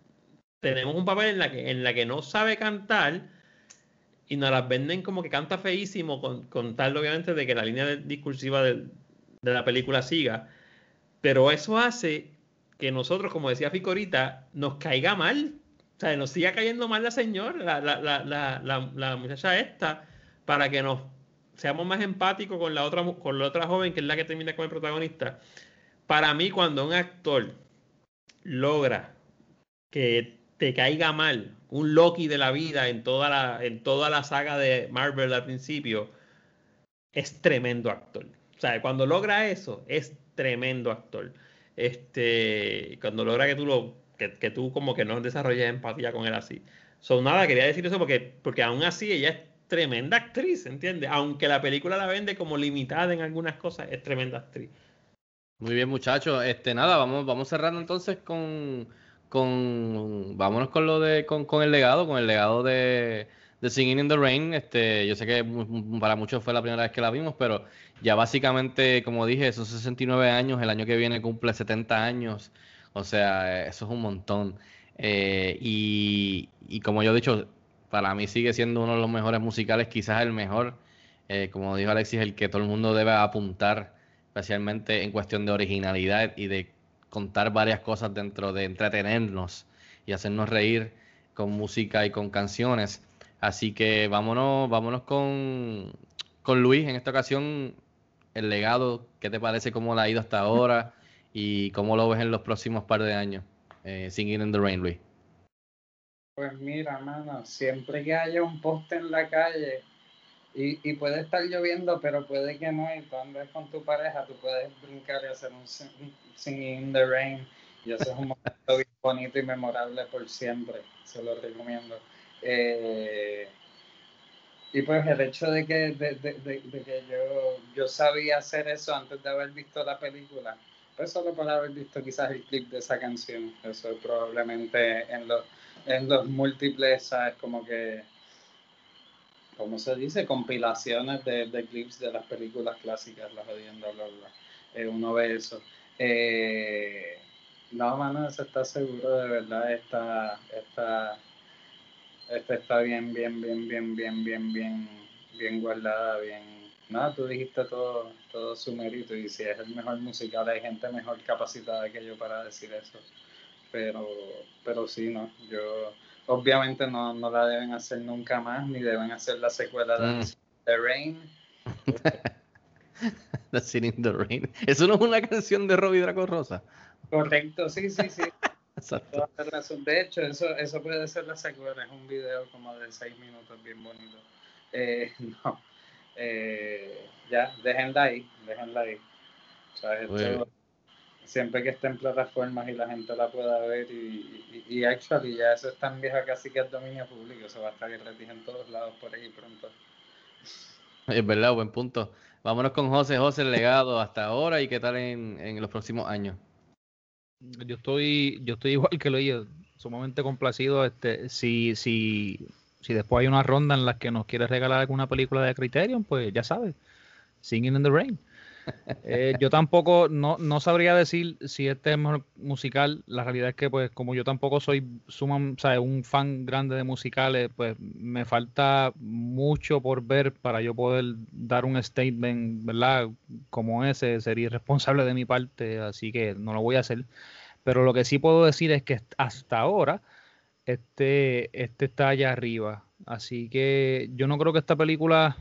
tenemos un papel en la que, en la que no sabe cantar y nos las venden como que canta feísimo, con, con tal, obviamente, de que la línea discursiva de la película siga, pero eso hace que nosotros, como decía Fico ahorita, nos caiga mal. O sea, nos siga cayendo mal la señora, la, la, la, la muchacha esta, para que nos seamos más empáticos con la otra con la otra joven que es la que termina con el protagonista. Para mí cuando un actor logra que te caiga mal un Loki de la vida en toda la en toda la saga de Marvel al principio es tremendo actor. O sea, cuando logra eso es tremendo actor. Este, cuando logra que tú lo que, que tú como que no desarrolles empatía con él así. Son nada, quería decir eso porque porque aún así ella es tremenda actriz, ¿entiendes? Aunque la película la vende como limitada en algunas cosas, es tremenda actriz. Muy bien, muchachos. Este, nada, vamos, vamos cerrando entonces con, con, vámonos con lo de, con, con el legado, con el legado de, de Singing in the Rain. Este, yo sé que para muchos fue la primera vez que la vimos, pero ya básicamente, como dije, esos 69 años, el año que viene cumple 70 años. O sea, eso es un montón. Eh, y, y como yo he dicho, para mí sigue siendo uno de los mejores musicales, quizás el mejor. Eh, como dijo Alexis, el que todo el mundo debe apuntar, especialmente en cuestión de originalidad y de contar varias cosas dentro de entretenernos y hacernos reír con música y con canciones. Así que vámonos, vámonos con, con Luis en esta ocasión. El legado, ¿qué te parece cómo le ha ido hasta ahora (laughs) y cómo lo ves en los próximos par de años? Eh, Singing in the Rain, Luis. Pues mira, mano, siempre que haya un poste en la calle y, y, puede estar lloviendo, pero puede que no, y tú andes con tu pareja, tú puedes brincar y hacer un, singing in the rain, y eso es un momento bien bonito y memorable por siempre, se lo recomiendo. Eh, y pues el hecho de que, de, de, de, que yo, yo sabía hacer eso antes de haber visto la película, pues solo por haber visto quizás el clip de esa canción, eso probablemente en los en los múltiples, ¿sabes? Como que, ¿cómo se dice? Compilaciones de, clips de las películas clásicas, las jodiendo, bla, bla. Eh, uno ve eso. Eh, no, mano, se está seguro, de verdad, está, está, esta está bien, bien, bien, bien, bien, bien, bien, bien guardada, bien. No, tú dijiste todo, todo su mérito y si es el mejor musical, hay gente mejor capacitada que yo para decir eso pero, pero sí, no, yo obviamente no, no la deben hacer nunca más, ni deben hacer la secuela de mm. The Rain. (laughs) the Scene in the Rain. ¿Eso no es una canción de Robbie Draco Rosa? Correcto, sí, sí, sí. Exacto. De hecho, eso, eso puede ser la secuela, es un video como de seis minutos bien bonito. Eh, (laughs) no, eh, ya, déjenla ahí, déjenla ahí. O sea, esto, siempre que esté en plataformas y la gente la pueda ver y, y, y actually ya eso es tan vieja casi que es dominio público, eso va a estar gratis en todos lados por ahí pronto. Es verdad, buen punto. Vámonos con José, José, el legado hasta ahora y qué tal en, en los próximos años. Yo estoy, yo estoy igual que lo yo, sumamente complacido. Este, si, si, si después hay una ronda en la que nos quiere regalar alguna película de Criterion, pues ya sabes, Singing in the Rain. Eh, yo tampoco, no, no sabría decir si este es mejor musical. La realidad es que, pues, como yo tampoco soy suma, un fan grande de musicales, pues me falta mucho por ver para yo poder dar un statement, ¿verdad? Como ese, sería irresponsable de mi parte, así que no lo voy a hacer. Pero lo que sí puedo decir es que hasta ahora, este, este está allá arriba. Así que yo no creo que esta película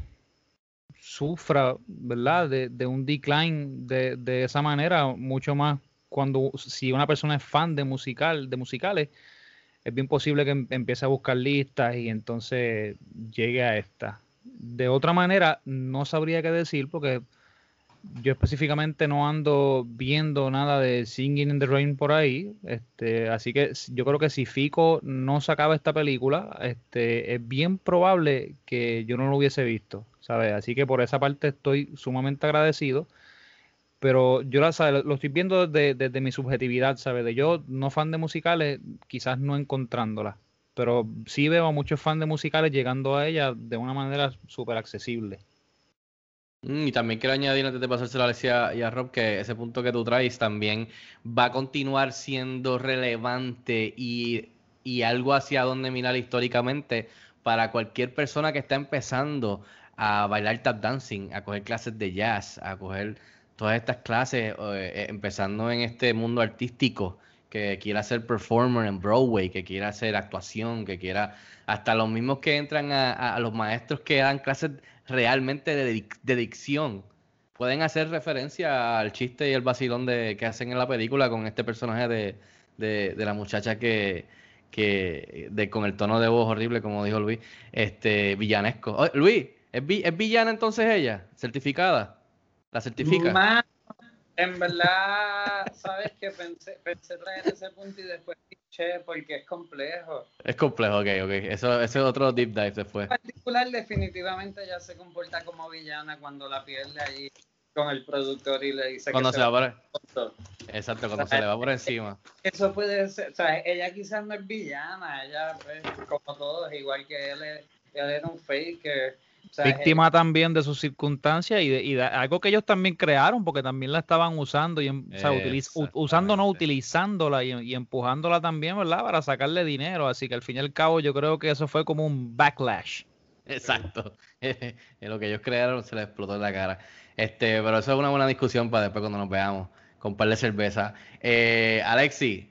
sufra, ¿verdad? De, un decline de, de, esa manera, mucho más cuando si una persona es fan de musical, de musicales, es bien posible que em, empiece a buscar listas y entonces llegue a esta. De otra manera, no sabría qué decir porque yo específicamente no ando viendo nada de Singing in the Rain por ahí, este, así que yo creo que si Fico no sacaba esta película, este, es bien probable que yo no lo hubiese visto, ¿sabes? Así que por esa parte estoy sumamente agradecido, pero yo la, lo estoy viendo desde, mi subjetividad, ¿sabes? De yo, no fan de musicales, quizás no encontrándola, pero sí veo a muchos fans de musicales llegando a ella de una manera súper accesible. Mm, y también quiero añadir antes de pasárselo a Alexia y a Rob que ese punto que tú traes también va a continuar siendo relevante y, algo hacia donde mirar históricamente para cualquier persona que está empezando a bailar tap dancing, a coger clases de jazz, a coger todas estas clases, eh, empezando en este mundo artístico, que quiera ser performer en Broadway, que quiera hacer actuación, que quiera, hasta los mismos que entran a, a los maestros que dan clases realmente de, dicción. Pueden hacer referencia al chiste y el vacilón de, que hacen en la película con este personaje de, de la muchacha que, que de, con el tono de voz horrible, como dijo Luis, este villanesco. Luis, ¿es, ¿es, villana entonces ella? ¿Certificada? ¿La certifica? en verdad, sabes que pensé, pensé traer ese punto y después che, porque es complejo. Es complejo, ok, ok. Eso, ese es otro deep dive después. En particular, definitivamente ella se comporta como villana cuando la pierde ahí con el productor y le dice cuando que se, va por exacto cuando se le va por encima eso puede ser o sea ella quizás no es villana ella pues, como todos igual que él, él era un fake víctima también de sus circunstancias y de, algo que ellos también crearon porque también la estaban usando y o sea, usando no utilizándola y, empujándola también verdad para sacarle dinero. Así que al fin y al cabo yo creo que eso fue como un backlash. Exacto. (laughs) En lo que ellos crearon se les explotó en la cara. Este, pero eso es una buena discusión para después cuando nos veamos con par de cerveza. Eh, Alexi,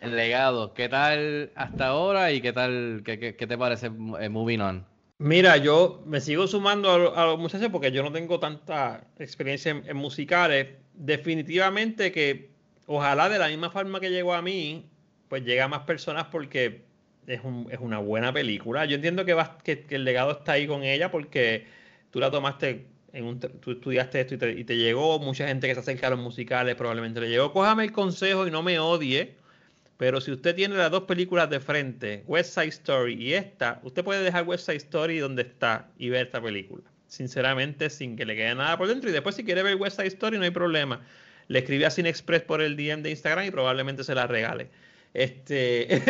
el legado, ¿qué tal hasta ahora y qué tal, qué, te parece eh, Moving On? Mira, yo me sigo sumando a, los muchachos porque yo no tengo tanta experiencia en, musicales. Definitivamente que ojalá de la misma forma que llegó a mí, pues llega a más personas porque es, una buena película. Yo entiendo que, que el legado está ahí con ella porque tú la tomaste tú estudiaste esto y te, llegó, mucha gente que se acerca a los musicales probablemente le llegó, cójame el consejo y no me odie, pero si usted tiene las dos películas de frente, West Side Story y esta, usted puede dejar West Side Story donde está y ver esta película, sinceramente, sin que le quede nada por dentro, y después si quiere ver West Side Story no hay problema, le escribí a Cine Express por el DM de Instagram y probablemente se la regale. Este,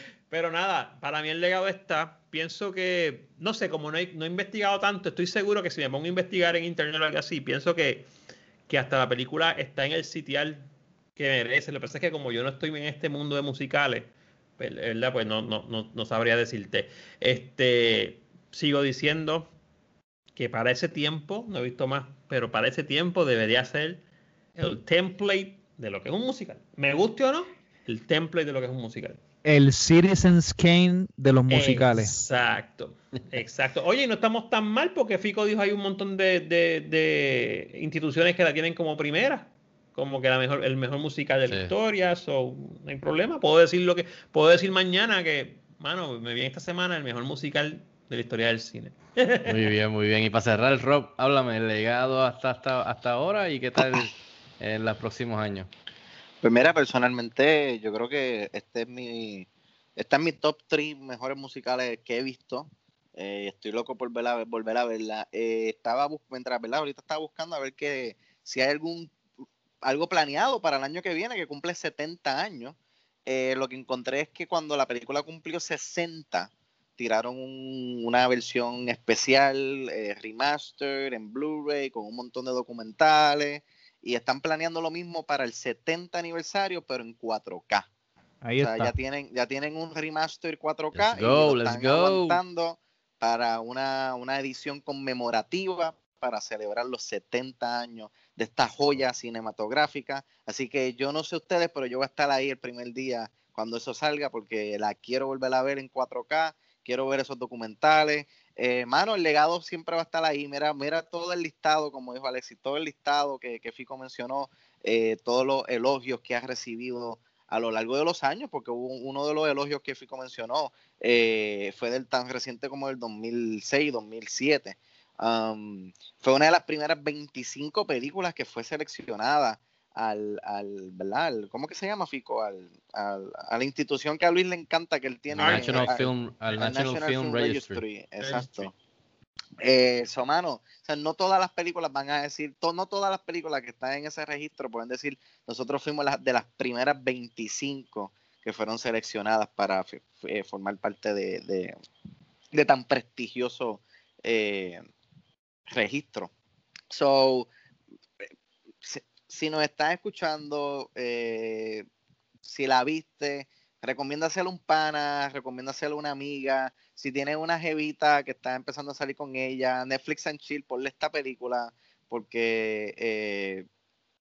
(laughs) pero nada, para mí el legado está. Pienso que, no sé, como no he, no he, investigado tanto, estoy seguro que si me pongo a investigar en internet o algo así, pienso que, que hasta la película está en el sitial que merece. Lo que pasa es que como yo no estoy en este mundo de musicales, pues, ¿verdad? Pues no, no, no, no sabría decirte. Este, sigo diciendo que para ese tiempo, no he visto más, pero para ese tiempo debería ser el template de lo que es un musical. Me guste o no, el template de lo que es un musical el Citizens Kane de los musicales. Exacto, exacto. Oye, no estamos tan mal porque Fico dijo hay un montón de, instituciones que la tienen como primera, como que la mejor, el mejor musical de la historia, so, no hay problema. Puedo decir lo que, puedo decir mañana que, mano, me viene esta semana el mejor musical de la historia del cine. (laughs) Muy bien, muy bien. Y para cerrar el rock, háblame, el legado hasta, hasta, hasta ahora y qué tal en los próximos años. Pues mira, personalmente yo creo que este es mi, está en mi top 3 mejores musicales que he visto. Eh, estoy loco por volver a verla. Eh, estaba mientras ¿verdad? ahorita estaba buscando a ver que si hay algún algo planeado para el año que viene, que cumple 70 años. Eh, lo que encontré es que cuando la película cumplió 60, tiraron una versión especial, remaster, en Blu-ray, con un montón de documentales y están planeando lo mismo para el 70 aniversario, pero en 4K. Ahí o sea, ya tienen, ya tienen un remaster 4K y lo están aguantando para una, una edición conmemorativa para celebrar los 70 años de esta joya cinematográfica. Así que yo no sé ustedes, pero yo voy a estar ahí el primer día cuando eso salga porque la quiero volver a ver en 4K, quiero ver esos documentales eh, mano, el legado siempre va a estar ahí. Mira, mira todo el listado, como dijo Alexis, todo el listado que, que Fico mencionó, eh, todos los elogios que ha recibido a lo largo de los años, porque uno de los elogios que Fico mencionó eh, fue del tan reciente como el 2006, 2007. Um, fue una de las primeras 25 películas que fue seleccionada al, al, ¿verdad? ¿cómo que se llama Fico? Al, a la institución que a Luis le encanta que él tiene. National Film, al National, Film, Registry. Exacto. Eh, mano, o sea, no todas las películas van a decir, no todas las películas que están en ese registro pueden decir, nosotros fuimos las, de las primeras 25 que fueron seleccionadas para eh, formar parte de, de, tan prestigioso eh, registro. So, si nos estás escuchando, eh, si la viste, recomiéndaselo a un pana, recomiéndaselo a una amiga. Si tienes una jevita que está empezando a salir con ella, Netflix and Chill, ponle esta película, porque eh,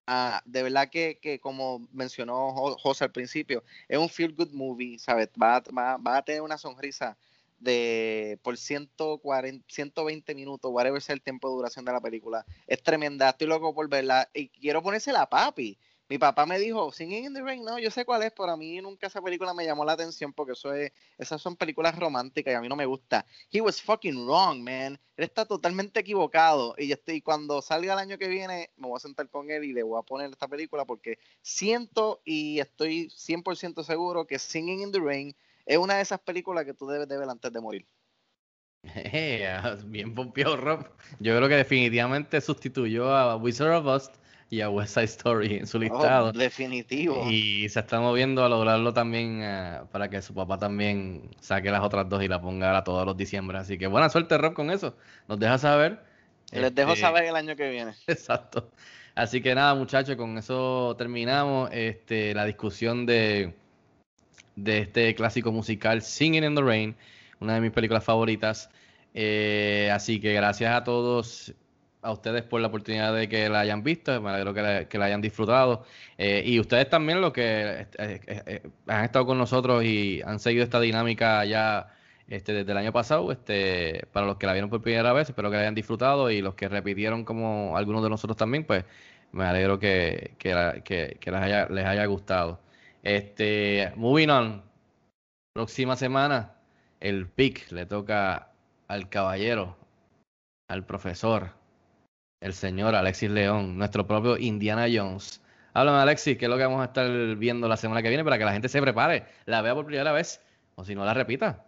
ah, de verdad que, como mencionó José al principio, es un feel good movie, ¿sabes? Va, va, a tener una sonrisa de por 140, 120 minutos, whatever sea el tiempo de duración de la película. Es tremenda, estoy loco por verla y quiero ponérsela a papi. Mi papá me dijo, Singing in the Rain, no, yo sé cuál es, pero a mí nunca esa película me llamó la atención porque eso es, esas son películas románticas y a mí no me gusta. He was fucking wrong, man. Él está totalmente equivocado y estoy, cuando salga el año que viene me voy a sentar con él y le voy a poner esta película porque siento y estoy 100% seguro que Singing in the Rain es una de esas películas que tú debes de ver antes de morir. (laughs) bien pompeado, Rob. Yo creo que definitivamente sustituyó a Wizard of Oz y a West Side Story en su oh, listado. definitivo. Y se está moviendo a lograrlo también eh, para que su papá también saque las otras dos y la ponga a todos los diciembre. Así que buena suerte, Rob, con eso. Nos deja saber. Les dejo este, saber el año que viene. (laughs) Exacto. Así que nada, muchachos, con eso terminamos este, la discusión de, de este clásico musical Singing in the Rain, una de mis películas favoritas. Eh, así que gracias a todos a ustedes por la oportunidad de que la hayan visto, me alegro que la, hayan disfrutado. Eh, y ustedes también, los que eh, eh, han estado con nosotros y han seguido esta dinámica ya este, desde el año pasado, este, para los que la vieron por primera vez, espero que la hayan disfrutado y los que repitieron como algunos de nosotros también, pues me alegro que, que, les, haya, les haya gustado. Este, moving on, próxima semana, el pick le toca al caballero, al profesor, el señor Alexis León, nuestro propio Indiana Jones. Háblame, Alexis, ¿qué es lo que vamos a estar viendo la semana que viene para que la gente se prepare, la vea por primera vez o si no la repita?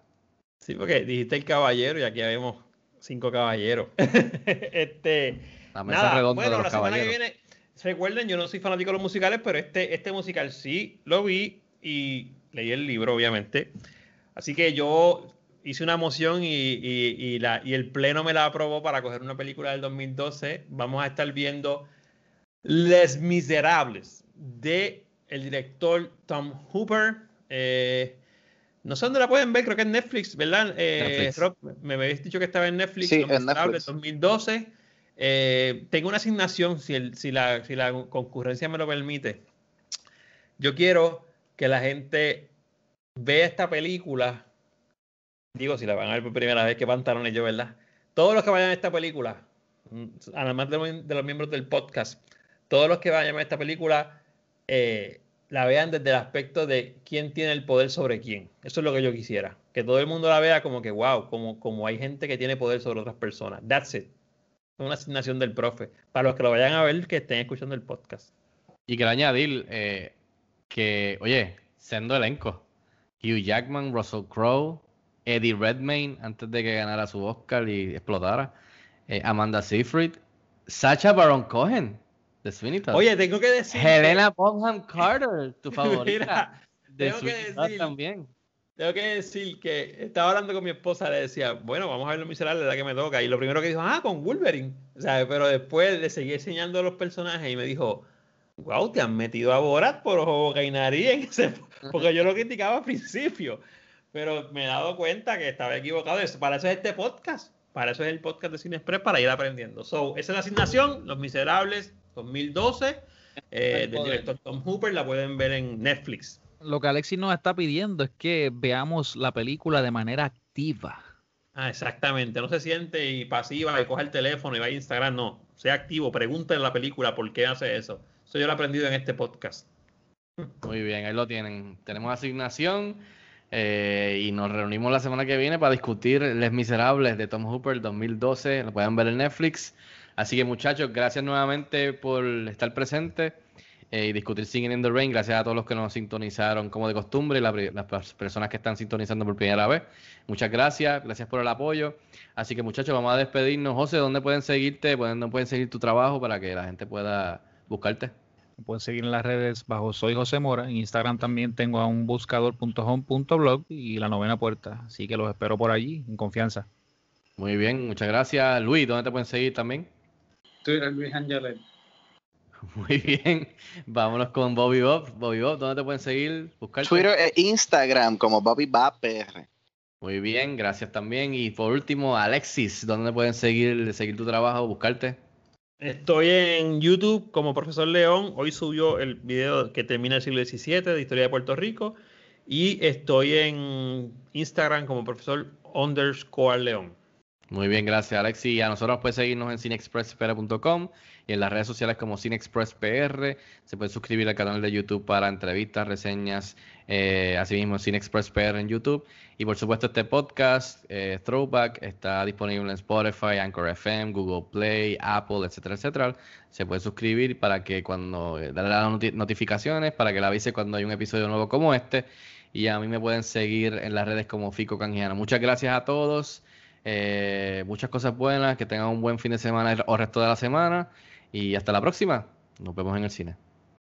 Sí, porque dijiste el caballero y aquí vemos cinco caballeros. (laughs) este, la mesa redonda bueno, de la semana que viene, recuerden, yo no soy fanático de los musicales, pero este, este musical sí lo vi y leí el libro, obviamente. Así que yo hice una moción y, la, y el Pleno me la aprobó para coger una película del 2012. Vamos a estar viendo Les Miserables de el director Tom Hooper. Eh, no sé dónde la pueden ver, creo que en Netflix, ¿verdad? Eh, me habéis dicho que estaba en Netflix. Sí, en Netflix. 2012. Eh, tengo una asignación, si, la, concurrencia me lo permite. Yo quiero que la gente vea esta película digo, si la van a ver por primera vez, qué pantalones yo, ¿verdad? Todos los que vayan a esta película, mm, además de, los miembros del podcast, todos los que vayan a esta película, eh, la vean desde el aspecto de quién tiene el poder sobre quién. Eso es lo que yo quisiera. Que todo el mundo la vea como que, wow, como hay gente que tiene poder sobre otras personas. That's it. Una asignación del profe. Para los que lo vayan a ver, que estén escuchando el podcast. Y quiero añadir eh, que, oye, siendo elenco, Hugh Jackman, Russell Crowe, Eddie Redmayne antes de que ganara su Oscar y explotara. Eh, Amanda Seyfried. Sacha Baron Cohen de Sweeney Oye, tengo que decir. Helena Bonham Carter, tu (laughs) favorita. de Sweeney también. Tengo que decir que estaba hablando con mi esposa, le decía, bueno, vamos a ver los miserables, la que me toca. Y lo primero que dijo, ah, con Wolverine. O sea, pero después le seguí enseñando los personajes y me dijo, wow, te han metido a Borat por ojo en ese. (laughs) Porque yo lo criticaba al principio. Pero me he dado cuenta que estaba equivocado. Para eso es este podcast. Para eso es el podcast de Cine Express, para ir aprendiendo. So, esa es la asignación, Los Miserables 2012, eh, del director Tom Hooper. La pueden ver en Netflix. Lo que Alexis nos está pidiendo es que veamos la película de manera activa. Ah, exactamente. No se siente y pasiva y coge el teléfono y va a Instagram. No, sea activo. Pregúntenle en la película por qué hace eso. Eso yo lo he aprendido en este podcast. Muy bien, ahí lo tienen. Tenemos asignación. Eh, y nos reunimos la semana que viene para discutir Les Miserables de Tom Hooper 2012. Lo pueden ver en Netflix. Así que muchachos, gracias nuevamente por estar presentes eh, y discutir Singing in the Rain. Gracias a todos los que nos sintonizaron como de costumbre y las personas que están sintonizando por primera vez. Muchas gracias, gracias por el apoyo. Así que muchachos, vamos a despedirnos. José, ¿dónde pueden seguirte? ¿Dónde pueden seguir tu trabajo para que la gente pueda buscarte? pueden seguir en las redes bajo Soy José Mora. En Instagram también tengo a un buscador.home.blog y la novena puerta. Así que los espero por allí, en confianza. Muy bien, muchas gracias. Luis, ¿dónde te pueden seguir también? Twitter, Luis Angelet. (laughs) Muy bien, vámonos con Bobby Bob. Bobby Bob, ¿dónde te pueden seguir? Twitter e Instagram como Bobby Bob PR. Muy bien, gracias también. Y por último, Alexis, ¿dónde pueden seguir, seguir tu trabajo, buscarte? Estoy en YouTube como Profesor León. Hoy subió el video que termina el siglo XVII de Historia de Puerto Rico. Y estoy en Instagram como Profesor underscore León. Muy bien, gracias Alexi. Y a nosotros puede seguirnos en cinexpresspr.com y en las redes sociales como cinexpresspr. Se puede suscribir al canal de YouTube para entrevistas, reseñas, eh, asimismo cinexpresspr en YouTube. Y por supuesto este podcast, eh, Throwback, está disponible en Spotify, Anchor FM, Google Play, Apple, etcétera, etcétera. Se puede suscribir para que cuando, eh, darle las notificaciones, para que le avise cuando hay un episodio nuevo como este. Y a mí me pueden seguir en las redes como Fico Canjiano. Muchas gracias a todos. Eh, muchas cosas buenas, que tengan un buen fin de semana o resto de la semana y hasta la próxima. Nos vemos en el cine.